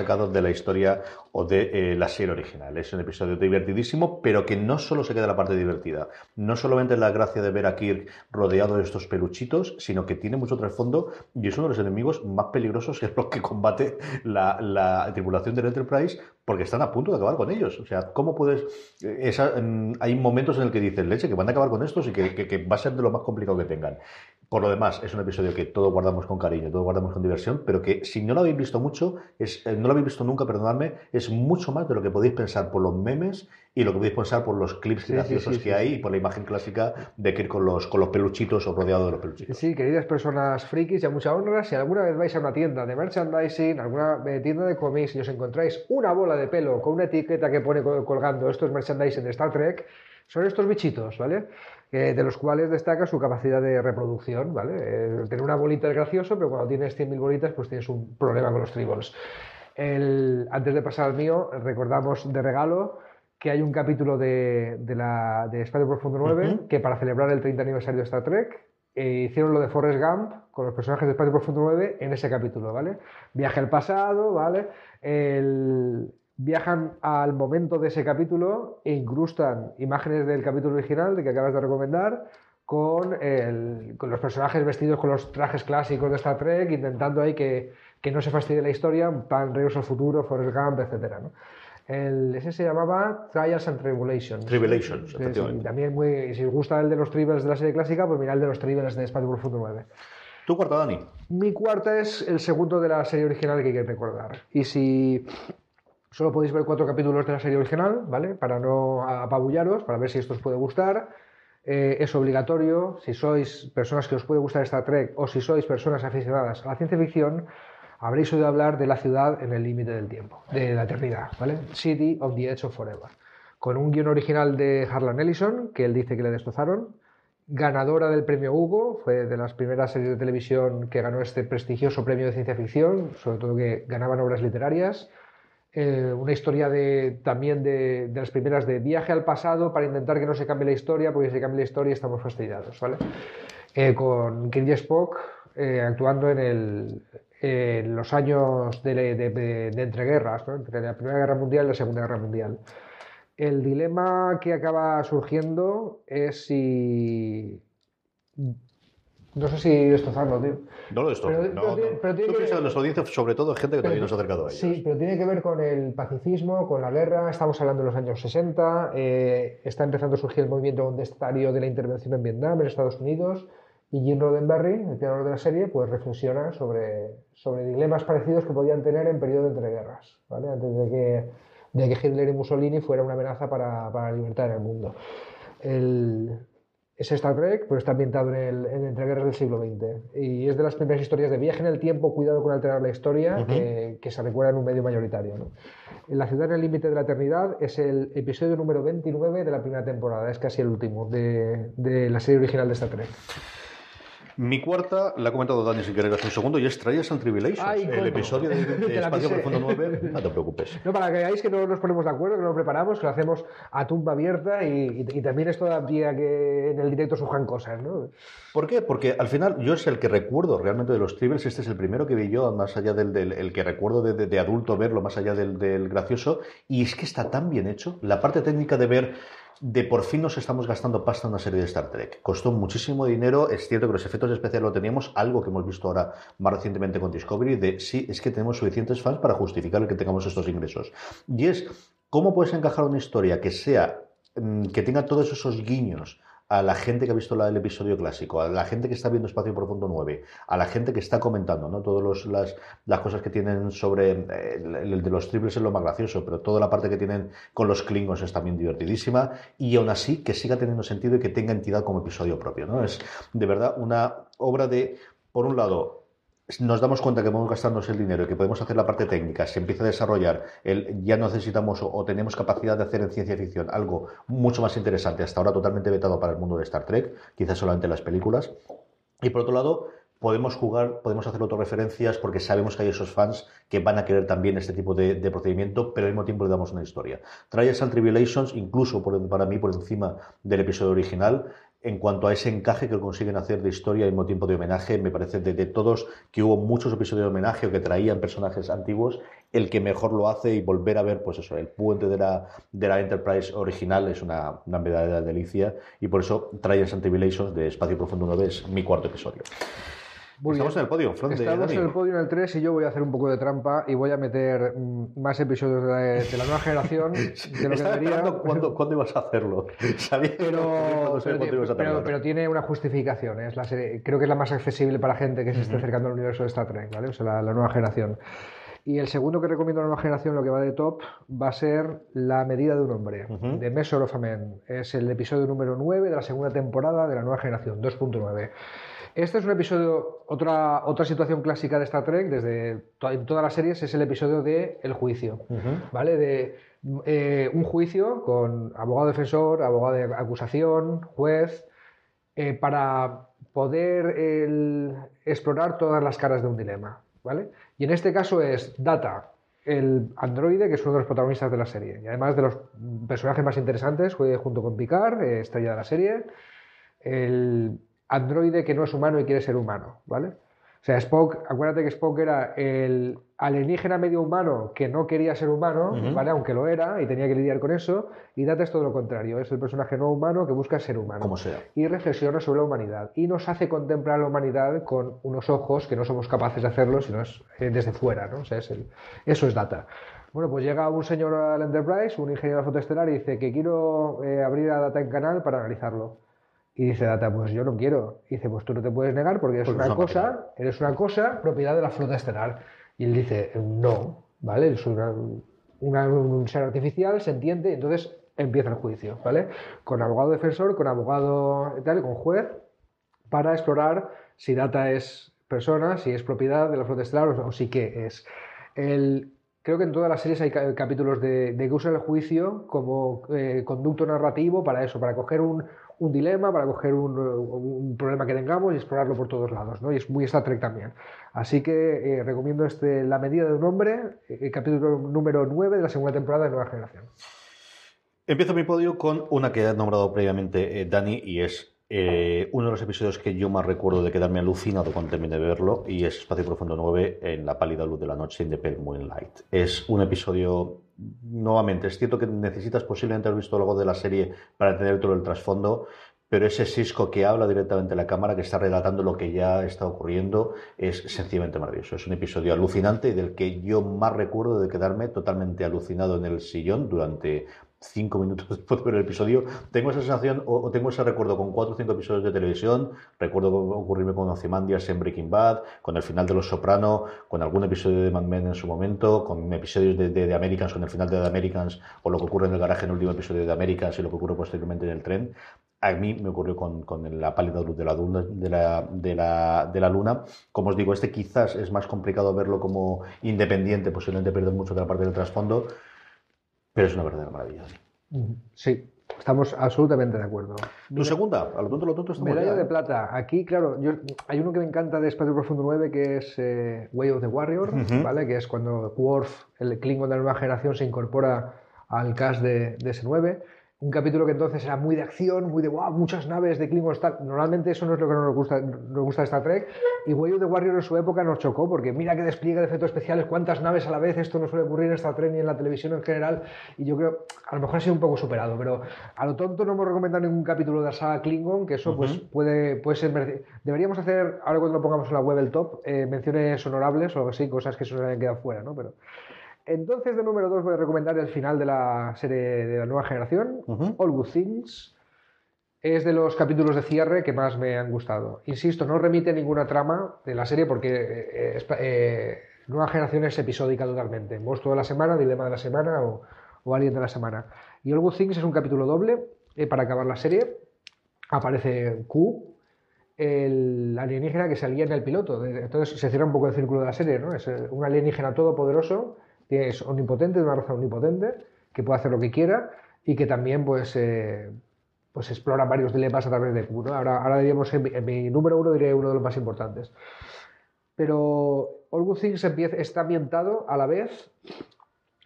Sacados de la historia o de eh, la serie original. Es un episodio divertidísimo, pero que no solo se queda la parte divertida. No solamente la gracia de ver a Kirk rodeado de estos peluchitos, sino que tiene mucho trasfondo y es uno de los enemigos más peligrosos que es lo que combate la, tripulación del Enterprise porque están a punto de acabar con ellos. O sea, ¿cómo puedes...? Eh, mm, hay momentos en el que dices, leche, que van a acabar con estos y que va a ser de lo más complicado que tengan. Por lo demás, es un episodio que todos guardamos con cariño, todos guardamos con diversión, pero que si no lo habéis visto mucho, es, eh, no lo habéis visto nunca, perdonadme, es mucho más de lo que podéis pensar por los memes y lo que podéis pensar por los clips graciosos que hay y por la imagen clásica de que ir con los, con los peluchitos o rodeado de los peluchitos.
Sí, queridas personas frikis y a mucha honra, si alguna vez vais a una tienda de merchandising, alguna eh, tienda de cómics y os encontráis una bola de pelo con una etiqueta que pone colgando esto es merchandising de Star Trek, son estos bichitos, ¿vale? de los cuales destaca su capacidad de reproducción, ¿vale? Eh, tener una bolita es gracioso, pero cuando tienes 100.000 bolitas, pues tienes un problema con los tribbles. Antes de pasar al mío, recordamos de regalo que hay un capítulo de, de, la, de Espacio Profundo 9 que para celebrar el 30 aniversario de Star Trek eh, hicieron lo de Forrest Gump con los personajes de Espacio Profundo 9 en ese capítulo, ¿vale? Viaje al pasado, ¿vale? El, viajan al momento de ese capítulo e incrustan imágenes del capítulo original de que acabas de recomendar con, con los personajes vestidos con los trajes clásicos de Star Trek, intentando ahí que, que no se fastidie la historia, Pan Regreso al Futuro, Forrest Gump, etc. ¿no? El, ese se llamaba Trials and Tribulations.
Tribulations, efectivamente.
Y también muy, si os gusta el de los Tribbles de la serie clásica, pues mirad el de los Tribbles de Espacio Profundo 9.
¿Tu cuarta, Dani?
Mi cuarta es el segundo de la serie original que hay que recordar. Y si Solo podéis ver cuatro capítulos de la serie original, ¿vale? Para no apabullaros, para ver si esto os puede gustar. Eh, es obligatorio, si sois personas que os puede gustar Star Trek o si sois personas aficionadas a la ciencia ficción, habréis oído hablar de la ciudad en el límite del tiempo, de la eternidad, ¿vale? City of the Edge of Forever. Con un guion original de Harlan Ellison, que él dice que le destrozaron, ganadora del premio Hugo, fue de las primeras series de televisión que ganó este prestigioso premio de ciencia ficción, sobre todo que ganaban obras literarias eh, una historia de, también de, las primeras de viaje al pasado para intentar que no se cambie la historia, porque si se cambia la historia estamos fastidiados, ¿vale? Eh, con Kirk Spock eh, actuando en, el, en, los años de, de, entreguerras, entre la Primera Guerra Mundial y la Segunda Guerra Mundial. El dilema que acaba surgiendo es si no sé si destrozarlo, tío.
No lo destrozo. Pero, no, pero, Tú piensas en nuestra audiencia, sobre todo gente que todavía no se ha acercado a ellos.
Sí, pero tiene que ver con el pacifismo, con la guerra. Estamos hablando de los años 60. Eh, está empezando a surgir el movimiento contestatario de la intervención en Vietnam, en Estados Unidos. Y Jim Roddenberry, el creador de la serie, pues reflexiona sobre, sobre dilemas parecidos que podían tener en periodo de entreguerras, ¿vale? antes de que, de que Hitler y Mussolini fuera una amenaza para, para la libertad en el mundo. El, es Star Trek, pero está ambientado en, el, en entreguerras del siglo XX. Y es de las primeras historias de viaje en el tiempo, cuidado con alterar la historia, que, se recuerda en un medio mayoritario. En La ciudad en el límite de la eternidad es el episodio número 29 de la primera temporada, es casi el último de, de la serie original de Star Trek.
Mi cuarta, la ha comentado Dani sin querer hace un segundo, y es Trials and Tribulations. el episodio de, Espacio Profundo 9. No te preocupes.
No, para que veáis que no nos ponemos de acuerdo, que nos preparamos, que lo hacemos a tumba abierta y, también es todavía que en el directo surjan cosas, ¿no?
¿Por qué? Porque al final yo es el que recuerdo realmente de los Tribbles, este es el primero que vi yo, más allá del, el que recuerdo de, de, adulto verlo, más allá del, del gracioso, y es que está tan bien hecho. La parte técnica de ver de por fin nos estamos gastando pasta en una serie de Star Trek. Costó muchísimo dinero, es cierto que los efectos especiales lo teníamos, algo que hemos visto ahora más recientemente con Discovery, de sí, es que tenemos suficientes fans para justificar el que tengamos estos ingresos. Y es, ¿cómo puedes encajar una historia que sea, mm, que tenga todos esos guiños a la gente que ha visto el episodio clásico, a la gente que está viendo Espacio Profundo 9, a la gente que está comentando, ¿no? Todas las, las cosas que tienen sobre eh, el, de los triples es lo más gracioso, pero toda la parte que tienen con los klingons es también divertidísima y aún así que siga teniendo sentido y que tenga entidad como episodio propio, ¿no? Es de verdad una obra de, por un lado, nos damos cuenta que podemos gastarnos el dinero y que podemos hacer la parte técnica, se empieza a desarrollar, el, ya necesitamos o, tenemos capacidad de hacer en ciencia ficción algo mucho más interesante, hasta ahora totalmente vetado para el mundo de Star Trek, quizás solamente las películas. Y por otro lado, podemos jugar, podemos hacer autorreferencias porque sabemos que hay esos fans que van a querer también este tipo de, procedimiento, pero al mismo tiempo le damos una historia. Trials and Tribulations, incluso para mí por encima del episodio original, en cuanto a ese encaje que consiguen hacer de historia al mismo tiempo de homenaje, me parece de, todos que hubo muchos episodios de homenaje o que traían personajes antiguos, el que mejor lo hace y volver a ver, pues eso, el puente de la, de la Enterprise original es una, una verdadera delicia y por eso Trials and Tribulations de Espacio Profundo 9 es mi cuarto episodio. Estamos en el podio,
Estamos en el podio en el 3 y yo voy a hacer un poco de trampa y voy a meter mm, más episodios de la, nueva generación de lo que debería.
¿Cuándo, ¿Cuándo, ibas a hacerlo?
Sabía pero, pero, pero, tiene una justificación. ¿eh? Es la creo que es la más accesible para gente que se esté acercando al universo de Star Trek, ¿vale? O sea, la, nueva generación. Y el segundo que recomiendo a la nueva generación, lo que va de top, va a ser La medida de un hombre, de Mesor of Es el episodio número 9 de la segunda temporada de la nueva generación, 2.9. Este es un episodio, otra, otra situación clásica de Star Trek, desde en todas las series, es el episodio de El juicio, ¿vale? De eh, un juicio con abogado defensor, abogado de acusación, juez, eh, para poder explorar todas las caras de un dilema, ¿vale? Y en este caso es Data, el androide, que es uno de los protagonistas de la serie, y además de los personajes más interesantes, junto con Picard, eh, estrella de la serie, el androide que no es humano y quiere ser humano, ¿vale? O sea, Spock, acuérdate que Spock era el alienígena medio humano que no quería ser humano, ¿vale? Aunque lo era y tenía que lidiar con eso. Y Data es todo lo contrario, es el personaje no humano que busca ser humano.
Como sea.
Y reflexiona sobre la humanidad. Y nos hace contemplar la humanidad con unos ojos que no somos capaces de hacerlo, sino es eh, desde fuera, ¿no? O sea, es el- eso es Data. Bueno, pues llega un señor al Enterprise, un ingeniero fotoestelar, y dice que quiero eh, abrir a Data en canal para analizarlo. Y dice Data, pues yo no quiero. Y dice, pues tú no te puedes negar porque eres una cosa, eres una cosa propiedad de la flota estelar. Y él dice, no, ¿vale? Es una- una- un ser artificial, se entiende, entonces empieza el juicio, ¿vale? Con abogado defensor, con abogado y tal, con juez, para explorar si Data es persona, si es propiedad de la flota estelar o, o si qué es. El, creo que en todas las series hay ca- capítulos de, de que usan el juicio como eh, conducto narrativo para eso, para coger un, un dilema, para coger un, un problema que tengamos y explorarlo por todos lados, ¿no? Y es muy Star Trek también. Así que eh, recomiendo este La medida de un hombre, eh, capítulo número 9 de la segunda temporada de Nueva Generación.
Empiezo mi podio con una que ha nombrado previamente eh, Dani y es eh, uno de los episodios que yo más recuerdo de quedarme alucinado cuando terminé de verlo y es Espacio Profundo 9 en la pálida luz de la noche in the pale moonlight. Es un episodio, nuevamente, es cierto que necesitas posiblemente haber visto algo de la serie para entender todo el trasfondo, pero ese Cisco que habla directamente a la cámara, que está relatando lo que ya está ocurriendo, es sencillamente maravilloso. Es un episodio alucinante y del que yo más recuerdo de quedarme totalmente alucinado en el sillón durante cinco minutos después de el episodio. Tengo esa sensación o, o tengo ese recuerdo con cuatro o cinco episodios de televisión. Recuerdo ocurrirme con Ozymandias en Breaking Bad, con el final de Los Soprano, con algún episodio de Mad Men en su momento, con episodios de, de, de Americans, con el final de The Americans, o lo que ocurre en el garaje en el último episodio de Americans y lo que ocurre posteriormente en el tren. A mí me ocurrió con, con la pálida luz de la, luna- de, la, de, la, de la luna. Como os digo, este quizás es más complicado verlo como independiente, posiblemente pierde mucho de la parte del trasfondo, pero es una verdadera maravilla.
Sí, estamos absolutamente de acuerdo.
Tu segunda, a lo tonto, lo tonto estamos
Medalla
ya,
de
¿eh?
plata. Aquí, claro, yo- hay uno que me encanta de Espacio Profundo 9 que es eh, Way of the Warrior. ¿vale? Que es cuando Worf, el Klingon de la nueva generación, se incorpora al cast de, de S9. Un capítulo que entonces era muy de acción, muy de wow, muchas naves de Klingons tal. Normalmente eso no es lo que nos gusta, nos gusta de Star Trek. Y Way of the Warrior en su época nos chocó porque mira qué despliegue de efectos especiales, cuántas naves a la vez, esto no suele ocurrir en Star Trek ni en la televisión en general. Y yo creo, a lo mejor ha sido un poco superado, pero a lo tonto no hemos recomendado ningún capítulo de la saga Klingon, que eso pues puede, puede ser... Deberíamos hacer, ahora cuando lo pongamos en la web el top, eh, menciones honorables o algo así, cosas que se nos hayan quedado fuera, ¿no? Pero... Entonces, de número 2 voy a recomendar el final de la serie de la nueva generación, All Good Things. Es de los capítulos de cierre que más me han gustado. Insisto, no remite ninguna trama de la serie porque eh, es- eh, Nueva Generación es episódica totalmente. Monstruo de la semana, Dilema de la semana o, o Alien de la semana. Y All Good Things es un capítulo doble eh, para acabar la serie. Aparece Q, el alienígena que salía en el piloto. Entonces se cierra un poco el círculo de la serie, ¿no? Es un alienígena todopoderoso, es omnipotente, de una raza omnipotente, que puede hacer lo que quiera y que también, pues, eh, pues explora varios dilemas a través de Q, ¿no? Ahora, ahora diríamos, en mi, en mi número uno diré uno de los más importantes. Pero All Good Things empieza, está ambientado a la vez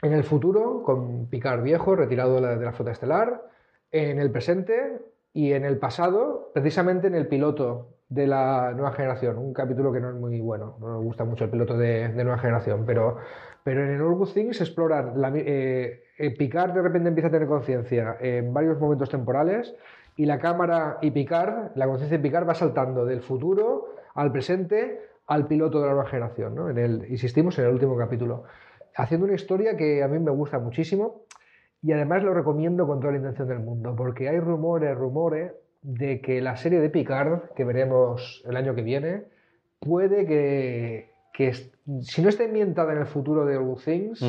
en el futuro, con Picard viejo, retirado de la, de la flota estelar, en el presente y en el pasado, precisamente en el piloto de la nueva generación. Un capítulo que no es muy bueno, no me gusta mucho el piloto de, de nueva generación, pero, pero en el All Good Things exploran. La, eh, eh, Picard de repente empieza a tener conciencia en varios momentos temporales y la cámara y Picard, la conciencia de Picard va saltando del futuro al presente al piloto de la nueva generación, ¿no? En el, insistimos en el último capítulo. Haciendo una historia que a mí me gusta muchísimo y además lo recomiendo con toda la intención del mundo, porque hay rumores, rumores de que la serie de Picard, que veremos el año que viene, puede que, que si no está ambientada en el futuro de All Things,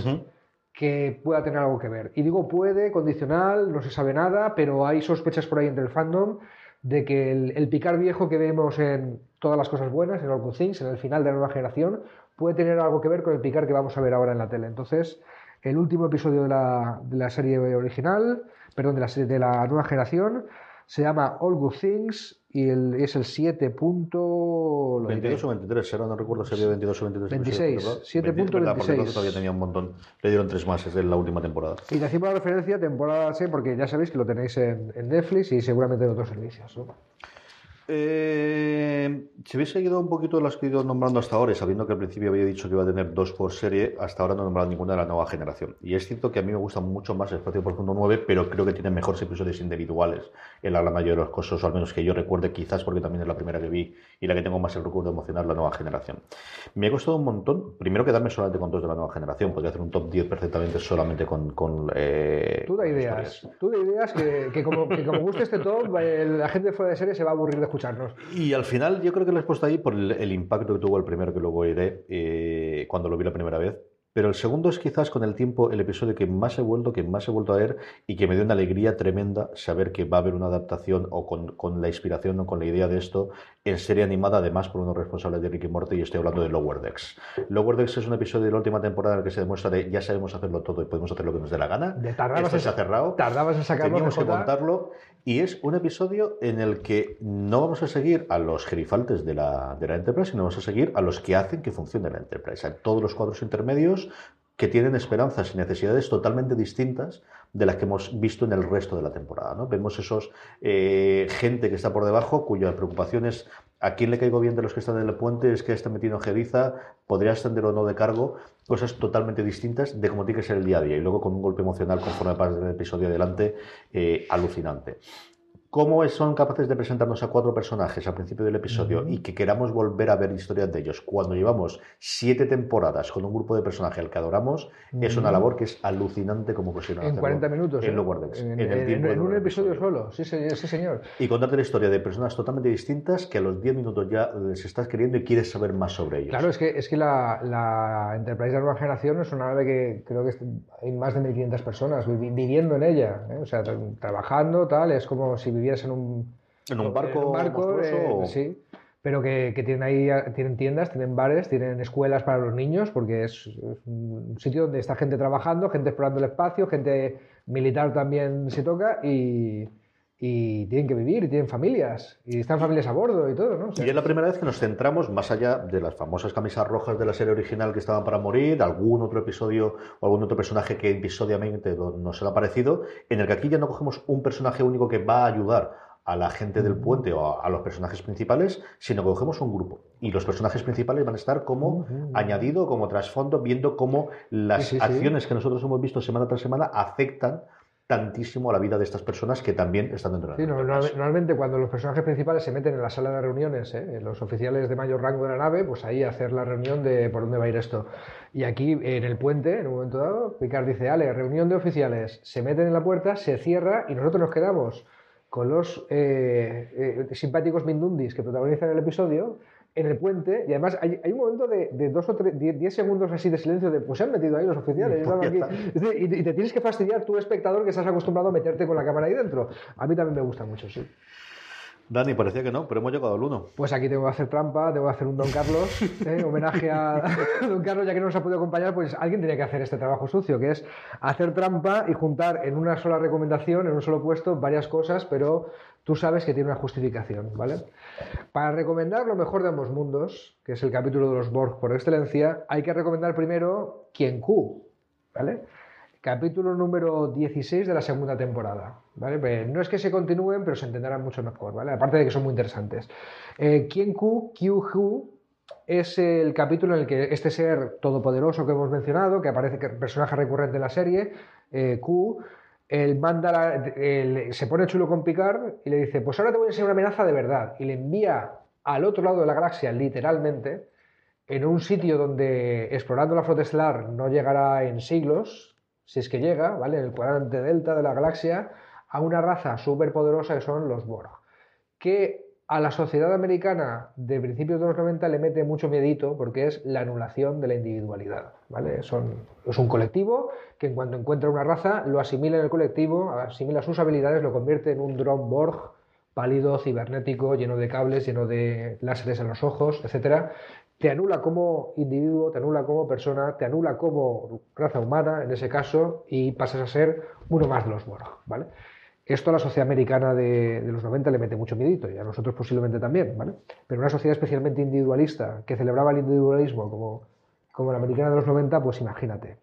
que pueda tener algo que ver. Y digo puede, condicional, no se sabe nada, pero hay sospechas por ahí entre el fandom de que el, el Picard viejo que vemos en todas las cosas buenas, en All Good Things, en el final de la nueva generación, puede tener algo que ver con el Picard que vamos a ver ahora en la tele. Entonces, el último episodio de la, de la serie original, perdón, de la, serie, de la nueva generación, se llama All Good Things y el- es el 7. punto- lo diré.
22 o 23, ahora no recuerdo si había 22 o 23.
26,
¿verdad?
7
20,
punto
verdad, porque
26.
entonces todavía tenía un montón. Le dieron tres más, es la última temporada.
Y decimos la referencia temporada C porque ya sabéis que lo tenéis en, en Netflix y seguramente en otros servicios. ¿no?
Eh, si hubiese seguido un poquito las que he ido nombrando hasta ahora, sabiendo que al principio había dicho que iba a tener dos por serie, hasta ahora no he nombrado ninguna de la nueva generación. Y es cierto que a mí me gusta mucho más Espacio Profundo 9, pero creo que tiene mejores episodios individuales en la mayoría de los casos, o al menos que yo recuerde, quizás porque también es la primera que vi y la que tengo más el recuerdo emocional, la nueva generación. Me ha costado un montón, primero quedarme solamente con dos de la nueva generación, podría hacer un top 10 perfectamente solamente con... con
eh, tú da ideas, tú da ideas que, como, que como guste este top, la gente fuera de serie se va a aburrir de escucharnos.
Y al final yo creo que lo he puesto ahí por el, impacto que tuvo el primero que luego iré eh, cuando lo vi la primera vez. Pero el segundo es quizás con el tiempo el episodio que más he vuelto, que más he vuelto a ver y que me dio una alegría tremenda saber que va a haber una adaptación o con, la inspiración o con la idea de esto en serie animada, además por unos responsables de Ricky Morty y estoy hablando de Lower Decks. Lower Decks es un episodio de la última temporada en el que se demuestra de ya sabemos hacerlo todo y podemos hacer lo que nos dé la gana.
De tardabas
esto se ha cerrado.
Tardabas en sacarlo.
Teníamos que contarlo y es un episodio en el que no vamos a seguir a los gerifaltes de la, de la Enterprise, sino vamos a seguir a los que hacen que funcione la Enterprise. A todos los cuadros intermedios que tienen esperanzas y necesidades totalmente distintas de las que hemos visto en el resto de la temporada. ¿no? Vemos esos eh, gente que está por debajo, cuya preocupación es a quién le caigo bien de los que están en el puente, es que está metido en jeriza, podría ascender o no de cargo, cosas totalmente distintas de cómo tiene que ser el día a día. Y luego con un golpe emocional conforme pasa el episodio adelante, eh, alucinante cómo son capaces de presentarnos a cuatro personajes al principio del episodio y que queramos volver a ver historias de ellos cuando llevamos siete temporadas con un grupo de personajes al que adoramos, es una labor que es alucinante como
consiguieron En 40 minutos.
En,
¿eh? en, en, un episodio, solo, sí, sí, señor.
Y contarte la historia de personas totalmente distintas que a los 10 minutos ya les estás queriendo y quieres saber más sobre ellos.
Claro, es que, es que la, la Enterprise de la nueva generación es una nave que creo que hay más de 1.500 personas viviendo en ella, ¿eh? o sea, trabajando, tal, es como si en un,
en un barco,
eh, sí, pero que, tienen ahí tienen tiendas, tienen bares, tienen escuelas para los niños, porque es, un sitio donde está gente trabajando, gente explorando el espacio, gente militar también se toca y, tienen que vivir y tienen familias y están familias a bordo y todo, ¿no?
y es la primera vez que nos centramos más allá de las famosas camisas rojas de la serie original que estaban para morir, algún otro episodio o algún otro personaje que episodiamente nos ha parecido, en el que aquí ya no cogemos un personaje único que va a ayudar a la gente del puente o a, los personajes principales, sino que cogemos un grupo. Y los personajes principales van a estar como añadido, como trasfondo, viendo cómo las acciones que nosotros hemos visto semana tras semana afectan tantísimo a la vida de estas personas que también están dentro de
la nave. normalmente cuando los personajes principales se meten en la sala de reuniones, ¿eh? los oficiales de mayor rango de la nave, pues ahí hacer la reunión de por dónde va a ir esto. Y aquí en el puente, en un momento dado, Picard dice, Ale, reunión de oficiales, se meten en la puerta, se cierra y nosotros nos quedamos con los eh, eh, simpáticos Mindundis que protagonizan el episodio en el puente y además hay, un momento de, dos o tres, diez, segundos así de silencio de pues se han metido ahí los oficiales y, te tienes que fastidiar tu espectador que estás acostumbrado a meterte con la cámara ahí dentro. A mí también me gusta mucho, sí.
Dani, parecía que no, pero hemos llegado al uno.
Pues aquí tengo que hacer trampa, tengo que hacer un Don Carlos, ¿eh? homenaje a Don Carlos, ya que no nos ha podido acompañar, pues alguien tiene que hacer este trabajo sucio, que es hacer trampa y juntar en una sola recomendación, en un solo puesto, varias cosas, pero tú sabes que tiene una justificación, ¿vale? Para recomendar lo mejor de ambos mundos, que es el capítulo de los Borg por excelencia, hay que recomendar primero Quien Q, ¿vale? Capítulo número 16 de la segunda temporada. ¿vale? Pues no es que se continúen, pero se entenderán mucho mejor, ¿vale? aparte de que son muy interesantes. Eh, Q, Q es el capítulo en el que este ser todopoderoso que hemos mencionado, que aparece que personaje recurrente en la serie, eh, Q, el manda se pone chulo con Picard y le dice, pues ahora te voy a enseñar una amenaza de verdad. Y le envía al otro lado de la galaxia, literalmente, en un sitio donde explorando la flota estelar no llegará en siglos, si es que llega, ¿vale? En el cuadrante delta de la galaxia, a una raza súper poderosa que son los Borg, que a la sociedad americana de principios de los 90 le mete mucho miedito porque es la anulación de la individualidad, ¿vale? Son, es un colectivo que en cuanto encuentra una raza lo asimila en el colectivo, asimila sus habilidades, lo convierte en un drone Borg pálido, cibernético, lleno de cables, lleno de láseres en los ojos, etcétera, te anula como individuo, te anula como persona, te anula como raza humana, en ese caso, y pasas a ser uno más de los Borg, ¿vale? Esto a la sociedad americana de, los 90 le mete mucho miedito, y a nosotros posiblemente también, ¿vale? Pero una sociedad especialmente individualista, que celebraba el individualismo como, como la americana de los 90, pues imagínate.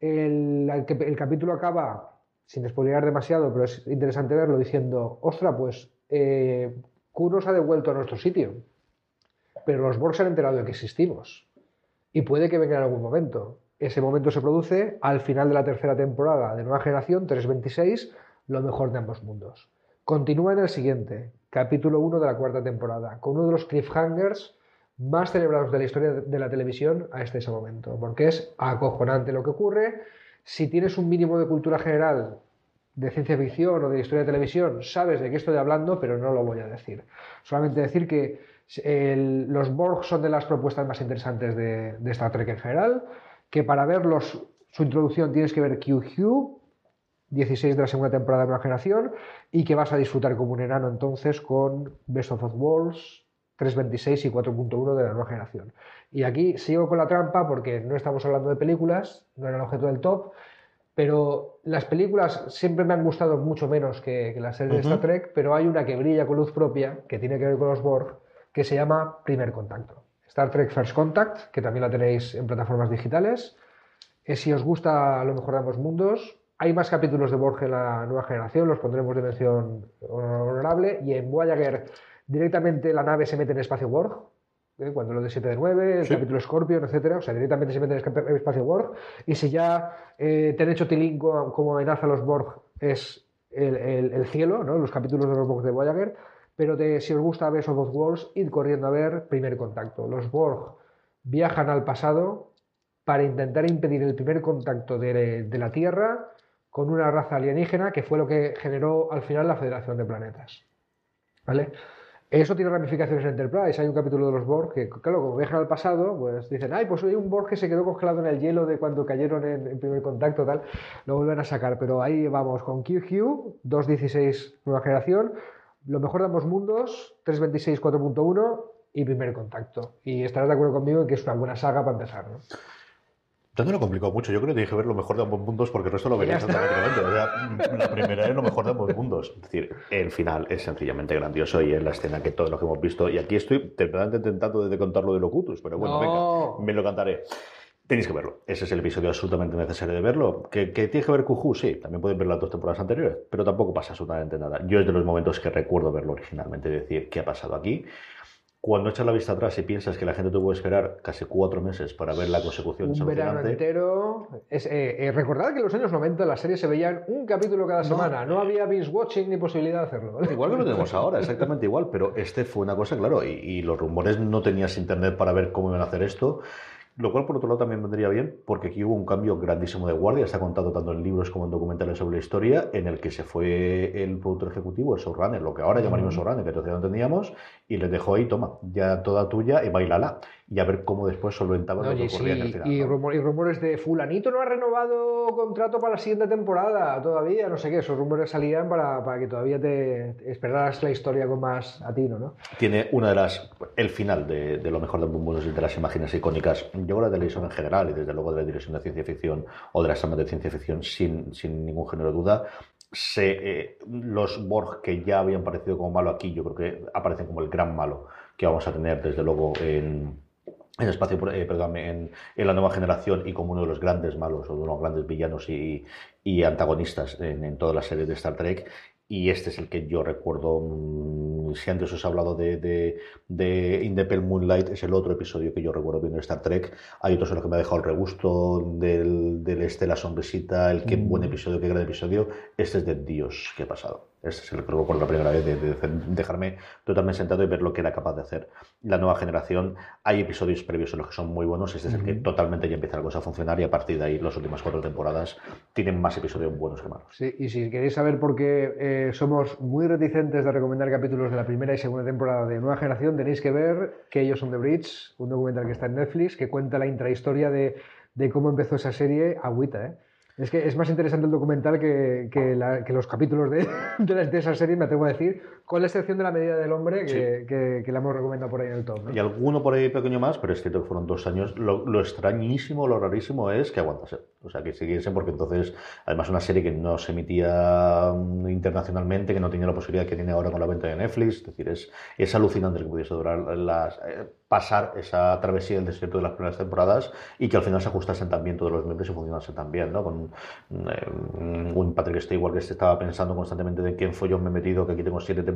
El, el, capítulo acaba, sin spoilear demasiado, pero es interesante verlo, diciendo, ostra, pues... Eh, Q nos ha devuelto a nuestro sitio, pero los Borg se han enterado de que existimos y puede que venga en algún momento. Ese momento se produce al final de la tercera temporada de Nueva Generación 326, lo mejor de ambos mundos. Continúa en el siguiente, capítulo 1 de la cuarta temporada, con uno de los cliffhangers más celebrados de la historia de la televisión a este ese momento, porque es acojonante lo que ocurre. Si tienes un mínimo de cultura general de ciencia ficción o de historia de televisión, sabes de qué estoy hablando, pero no lo voy a decir. Solamente decir que los Borg son de las propuestas más interesantes de, de, Star Trek en general, que para verlos, su introducción tienes que ver QQ, 16 de la segunda temporada de una generación y que vas a disfrutar como un enano entonces con Best of Both Worlds, 3.26 y 4.1 de la nueva generación. Y aquí sigo con la trampa porque no estamos hablando de películas, no era el objeto del top, pero las películas siempre me han gustado mucho menos que, las series de Star Trek, pero hay una que brilla con luz propia, que tiene que ver con los Borg, que se llama Primer Contacto. Star Trek First Contact, que también la tenéis en plataformas digitales. Es si os gusta lo mejor de ambos mundos, hay más capítulos de Borg en la nueva generación, los pondremos de mención honorable. Y en Voyager directamente la nave se mete en espacio Borg, ¿eh? cuando lo de 7 de 9, el capítulo Scorpion, etcétera, o sea, directamente se mete en el espacio Borg. Y si ya eh, te han hecho Tilín como amenaza a los Borg es el, cielo, ¿no? los capítulos de los Borg de Voyager, pero si os gusta ver esos dos Worlds, id corriendo a ver Primer Contacto. Los Borg viajan al pasado para intentar impedir el primer contacto de, de la Tierra con una raza alienígena que fue lo que generó al final la Federación de Planetas. ¿Vale? Eso tiene ramificaciones en Enterprise. Hay un capítulo de los Borg que, claro, como viajan al pasado, pues dicen, ay, pues hay un Borg que se quedó congelado en el hielo de cuando cayeron en, primer contacto, tal. Lo vuelven a sacar. Pero ahí vamos con QQ, 2.16 nueva generación, lo mejor de ambos mundos, 3.26 4.1 y primer contacto. Y estarás de acuerdo conmigo en que es una buena saga para empezar, ¿no?
Yo no lo complicó mucho. Yo creo que dije ver lo mejor de ambos mundos porque el resto lo vería automáticamente. O sea, la primera es lo mejor de ambos mundos. Es decir, el final es sencillamente grandioso y es la escena que todos lo que hemos visto. Y aquí estoy intentando de contar lo de Locutus, pero bueno, venga, me lo cantaré. Tenéis que verlo. Ese es el episodio absolutamente necesario de verlo. ¿Que, que tiene que ver Cujú? Sí, también pueden ver las dos temporadas anteriores, pero tampoco pasa absolutamente nada. Yo es de los momentos que recuerdo verlo originalmente, decir, ¿qué ha pasado aquí? Cuando echas la vista atrás y piensas que la gente tuvo que esperar casi cuatro meses para ver la consecución
un verano entero. Es, eh, eh, recordad que en los años 90 las series se veían un capítulo cada semana. No había binge watching ni posibilidad de hacerlo.
Igual que lo tenemos ahora, exactamente igual. Pero este fue una cosa, claro, y, y los rumores no tenías internet para ver cómo iban a hacer esto. Lo cual, por otro lado, también vendría bien, porque aquí hubo un cambio grandísimo de guardia. Está contado tanto en libros como en documentales sobre la historia, en el que se fue el productor ejecutivo, el showrunner, lo que ahora llamaríamos showrunner, que todavía no entendíamos, y le dejó ahí, toma, ya toda tuya y bailala. Y a ver cómo después solventaba lo que ocurría en el final.
Y, y, rumores de Fulanito no ha renovado contrato para la siguiente temporada todavía, no sé qué. Esos rumores salían para, para que todavía te esperaras la historia con más atino, ¿no?
Tiene una de las. El final de, de lo mejor de mundos y de las imágenes icónicas yo la televisión en general y desde luego de la dirección de ciencia ficción o de las tramas de ciencia ficción sin, sin ningún género de duda, se, eh, los Borg que ya habían parecido como malo aquí, yo creo que aparecen como el gran malo que vamos a tener desde luego en, en espacio, eh, perdón, en, en, la nueva generación y como uno de los grandes malos o de los grandes villanos y, y antagonistas en, en toda la serie de Star Trek y este es el que yo recuerdo. Mm, si antes os he hablado de, de, de Independent Moonlight, es el otro episodio que yo recuerdo viendo Star Trek. Hay otros en los que me ha dejado el regusto del, del Estela Sonrisita, el qué buen mm. episodio, qué gran episodio. Este es de Dios, ¿qué ha pasado? Este es el que por la primera vez de, dejarme totalmente sentado y ver lo que era capaz de hacer la nueva generación. Hay episodios previos en los que son muy buenos. Este es el que totalmente ya empieza la cosa a funcionar y a partir de ahí las últimas cuatro temporadas tienen más episodios buenos que malos.
Sí, y si queréis saber por qué eh, somos muy reticentes de recomendar capítulos de la primera y segunda temporada de Nueva Generación, tenéis que ver que ellos son The Bridge, un documental que está en Netflix que cuenta la intrahistoria de, de cómo empezó esa serie agüita, ¿eh? Es que es más interesante el documental que, que, los capítulos de, de, esa serie, me atrevo a decir, con la excepción de la medida del hombre que, que, la hemos recomendado por ahí en el top.
Y alguno por ahí pequeño más, pero es cierto que fueron dos años. Lo, extrañísimo, lo rarísimo es que aguantase. O sea, que siguiesen, porque entonces, además, una serie que no se emitía mm, internacionalmente, que no tenía la posibilidad que tiene ahora con la venta de Netflix. Es decir, es, es alucinante que pudiese durar las. Eh, pasar esa travesía del desierto de las primeras temporadas y que al final se ajustasen también todos los miembros y funcionasen también, ¿no? Con eh, un Patrick Stewart que se estaba pensando constantemente de quién fue yo me he metido, que aquí tengo siete temporadas,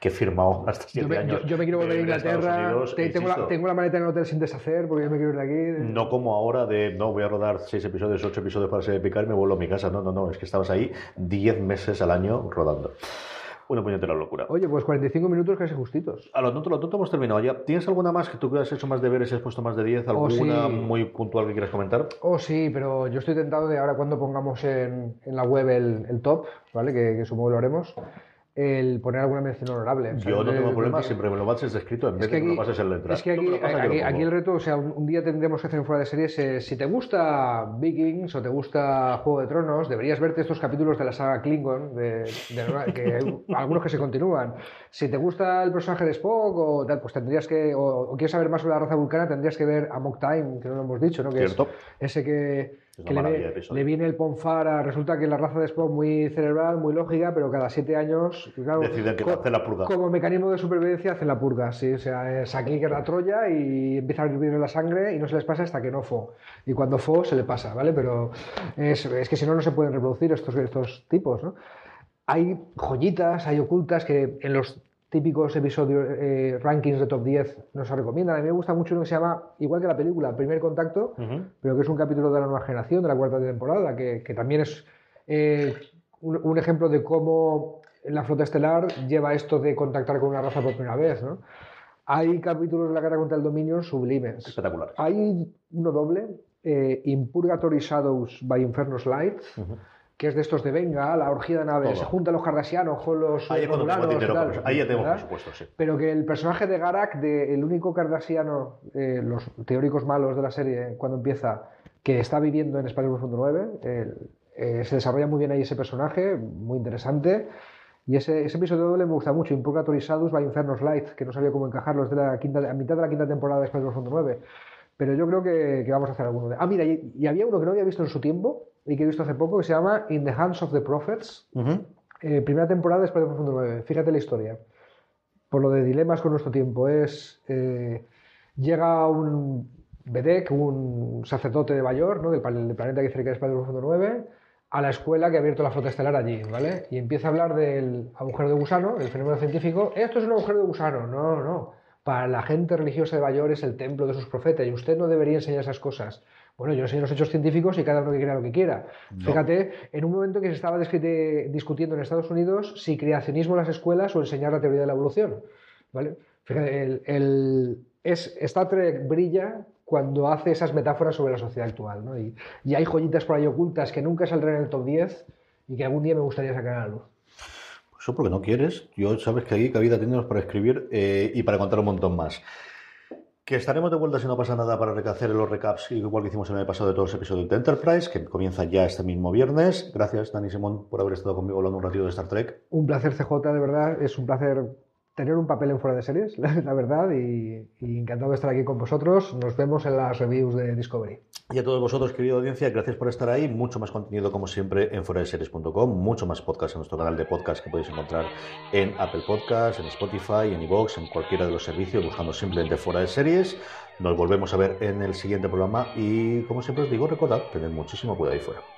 que he firmado hasta siete
yo me,
años.
Yo, me quiero volver a Inglaterra, tengo, la, tengo, la, maleta en el hotel sin deshacer porque yo me quiero ir de aquí.
No como ahora de, no, voy a rodar seis episodios, ocho episodios para ser picar y me vuelvo a mi casa. No, no, no, es que estabas ahí diez meses al año rodando. Una puñetera locura.
Oye, pues 45 minutos casi justitos.
A lo tonto, lo tonto hemos terminado ya. ¿Tienes alguna más que tú que has hecho más deberes y has puesto más de 10? ¿Alguna
oh, sí.
muy puntual que quieras comentar?
Oh, sí, pero yo estoy tentado de ahora cuando pongamos en, en la web el, el, top, ¿vale? Que, que supongo lo haremos el poner alguna mención honorable.
Yo no tengo problema, siempre me lo pases descrito en vez de que me lo pases en letra.
Es que aquí, aquí, aquí, el reto, o sea, un, un, día tendremos que hacer en fuera de series, eh, si te gusta Vikings o te gusta Juego de Tronos, deberías verte estos capítulos de la saga Klingon, de, de, que algunos que se continúan. Si te gusta el personaje de Spock o tal, pues tendrías que, o, o, quieres saber más sobre la raza vulcana, tendrías que ver Amok Time, que no lo hemos dicho, ¿no? Que
Cierto.
es ese que le, le, viene el Ponfara, resulta que la raza de Spock muy cerebral, muy lógica, pero cada siete años, claro,
deciden que hace la purga.
Como mecanismo de supervivencia hacen la purga, sí, o sea, es aquí que es la Troya y empieza a hervir la sangre y no se les pasa hasta que no fo. Y cuando fo se le pasa, ¿vale? Pero es, es que si no, no se pueden reproducir estos, estos tipos, ¿no? Hay joyitas, hay ocultas que en los típicos episodios, eh, rankings de top 10 nos recomiendan. A mí me gusta mucho uno que se llama, igual que la película, Primer Contacto, uh -huh. pero que es un capítulo de la nueva generación, de la cuarta temporada, que, que también es eh, un, un, ejemplo de cómo la flota estelar lleva esto de contactar con una raza por primera vez. ¿no? Hay capítulos de la guerra contra el dominio sublimes.
Espectaculares.
Hay uno doble, eh, In Purgatory Shadows by Inferno's Light. Uh -huh que es de estos de venga, la orgía de naves, se juntan los cardasianos con los
ahí, tal, ahí ya tenemos presupuesto, sí.
Pero que el personaje de Garak, de, el único cardasiano, eh, los teóricos malos de la serie, cuando empieza, que está viviendo en Espacio Profundo 9, eh, se desarrolla muy bien ahí ese personaje, muy interesante. Y ese, ese episodio doble me gusta mucho, Impurgatory Shadows by Inferno's Light, que no sabía cómo encajarlo, es de la quinta, a mitad de la quinta temporada de Espacio Profundo 9. Pero yo creo que, que, vamos a hacer alguno de... Ah, mira, y, y, había uno que no había visto en su tiempo y que he visto hace poco que se llama In the Hands of the Prophets. Uh -huh. eh, primera temporada de Profundo 9. Fíjate la historia. Por lo de dilemas con nuestro tiempo. Es... Eh, llega un Bedek, un sacerdote de Bayor, ¿no? del, del planeta que cerca de Espacio Profundo 9, a la escuela que ha abierto la flota estelar allí, ¿vale? Y empieza a hablar del agujero de gusano, el fenómeno científico. Esto es un agujero de gusano. No, no, no para la gente religiosa de Bayor es el templo de sus profetas y usted no debería enseñar esas cosas. Bueno, yo enseño los hechos científicos y cada uno que crea lo que quiera. No. Fíjate, en un momento en que se estaba discutiendo en Estados Unidos si creacionismo en las escuelas o enseñar la teoría de la evolución. ¿vale? Fíjate, el, el, es, Star Trek brilla cuando hace esas metáforas sobre la sociedad actual. ¿no? Y, y hay joyitas por ahí ocultas que nunca saldrán en el top 10 y que algún día me gustaría sacar a la luz.
Porque no quieres. Yo sabes que ahí cabida tenemos para escribir eh, y para contar un montón más. Que estaremos de vuelta si no pasa nada para hacer los recaps, igual que hicimos en el pasado de todos los episodios de Enterprise, que comienza ya este mismo viernes. Gracias, Dani Simón, por haber estado conmigo hablando un ratito de Star Trek.
Un placer, CJ, de verdad. Es un placer tener un papel en fuera de series, la verdad, y, y, encantado de estar aquí con vosotros. Nos vemos en las reviews de Discovery.
Y a todos vosotros, querida audiencia, gracias por estar ahí. Mucho más contenido, como siempre, en fueradeseries.com, mucho más podcast en nuestro canal de podcast que podéis encontrar en Apple Podcasts, en Spotify, en iVoox, en cualquiera de los servicios, buscando simplemente fuera de series. Nos volvemos a ver en el siguiente programa y, como siempre os digo, recordad, tened muchísimo cuidado ahí fuera.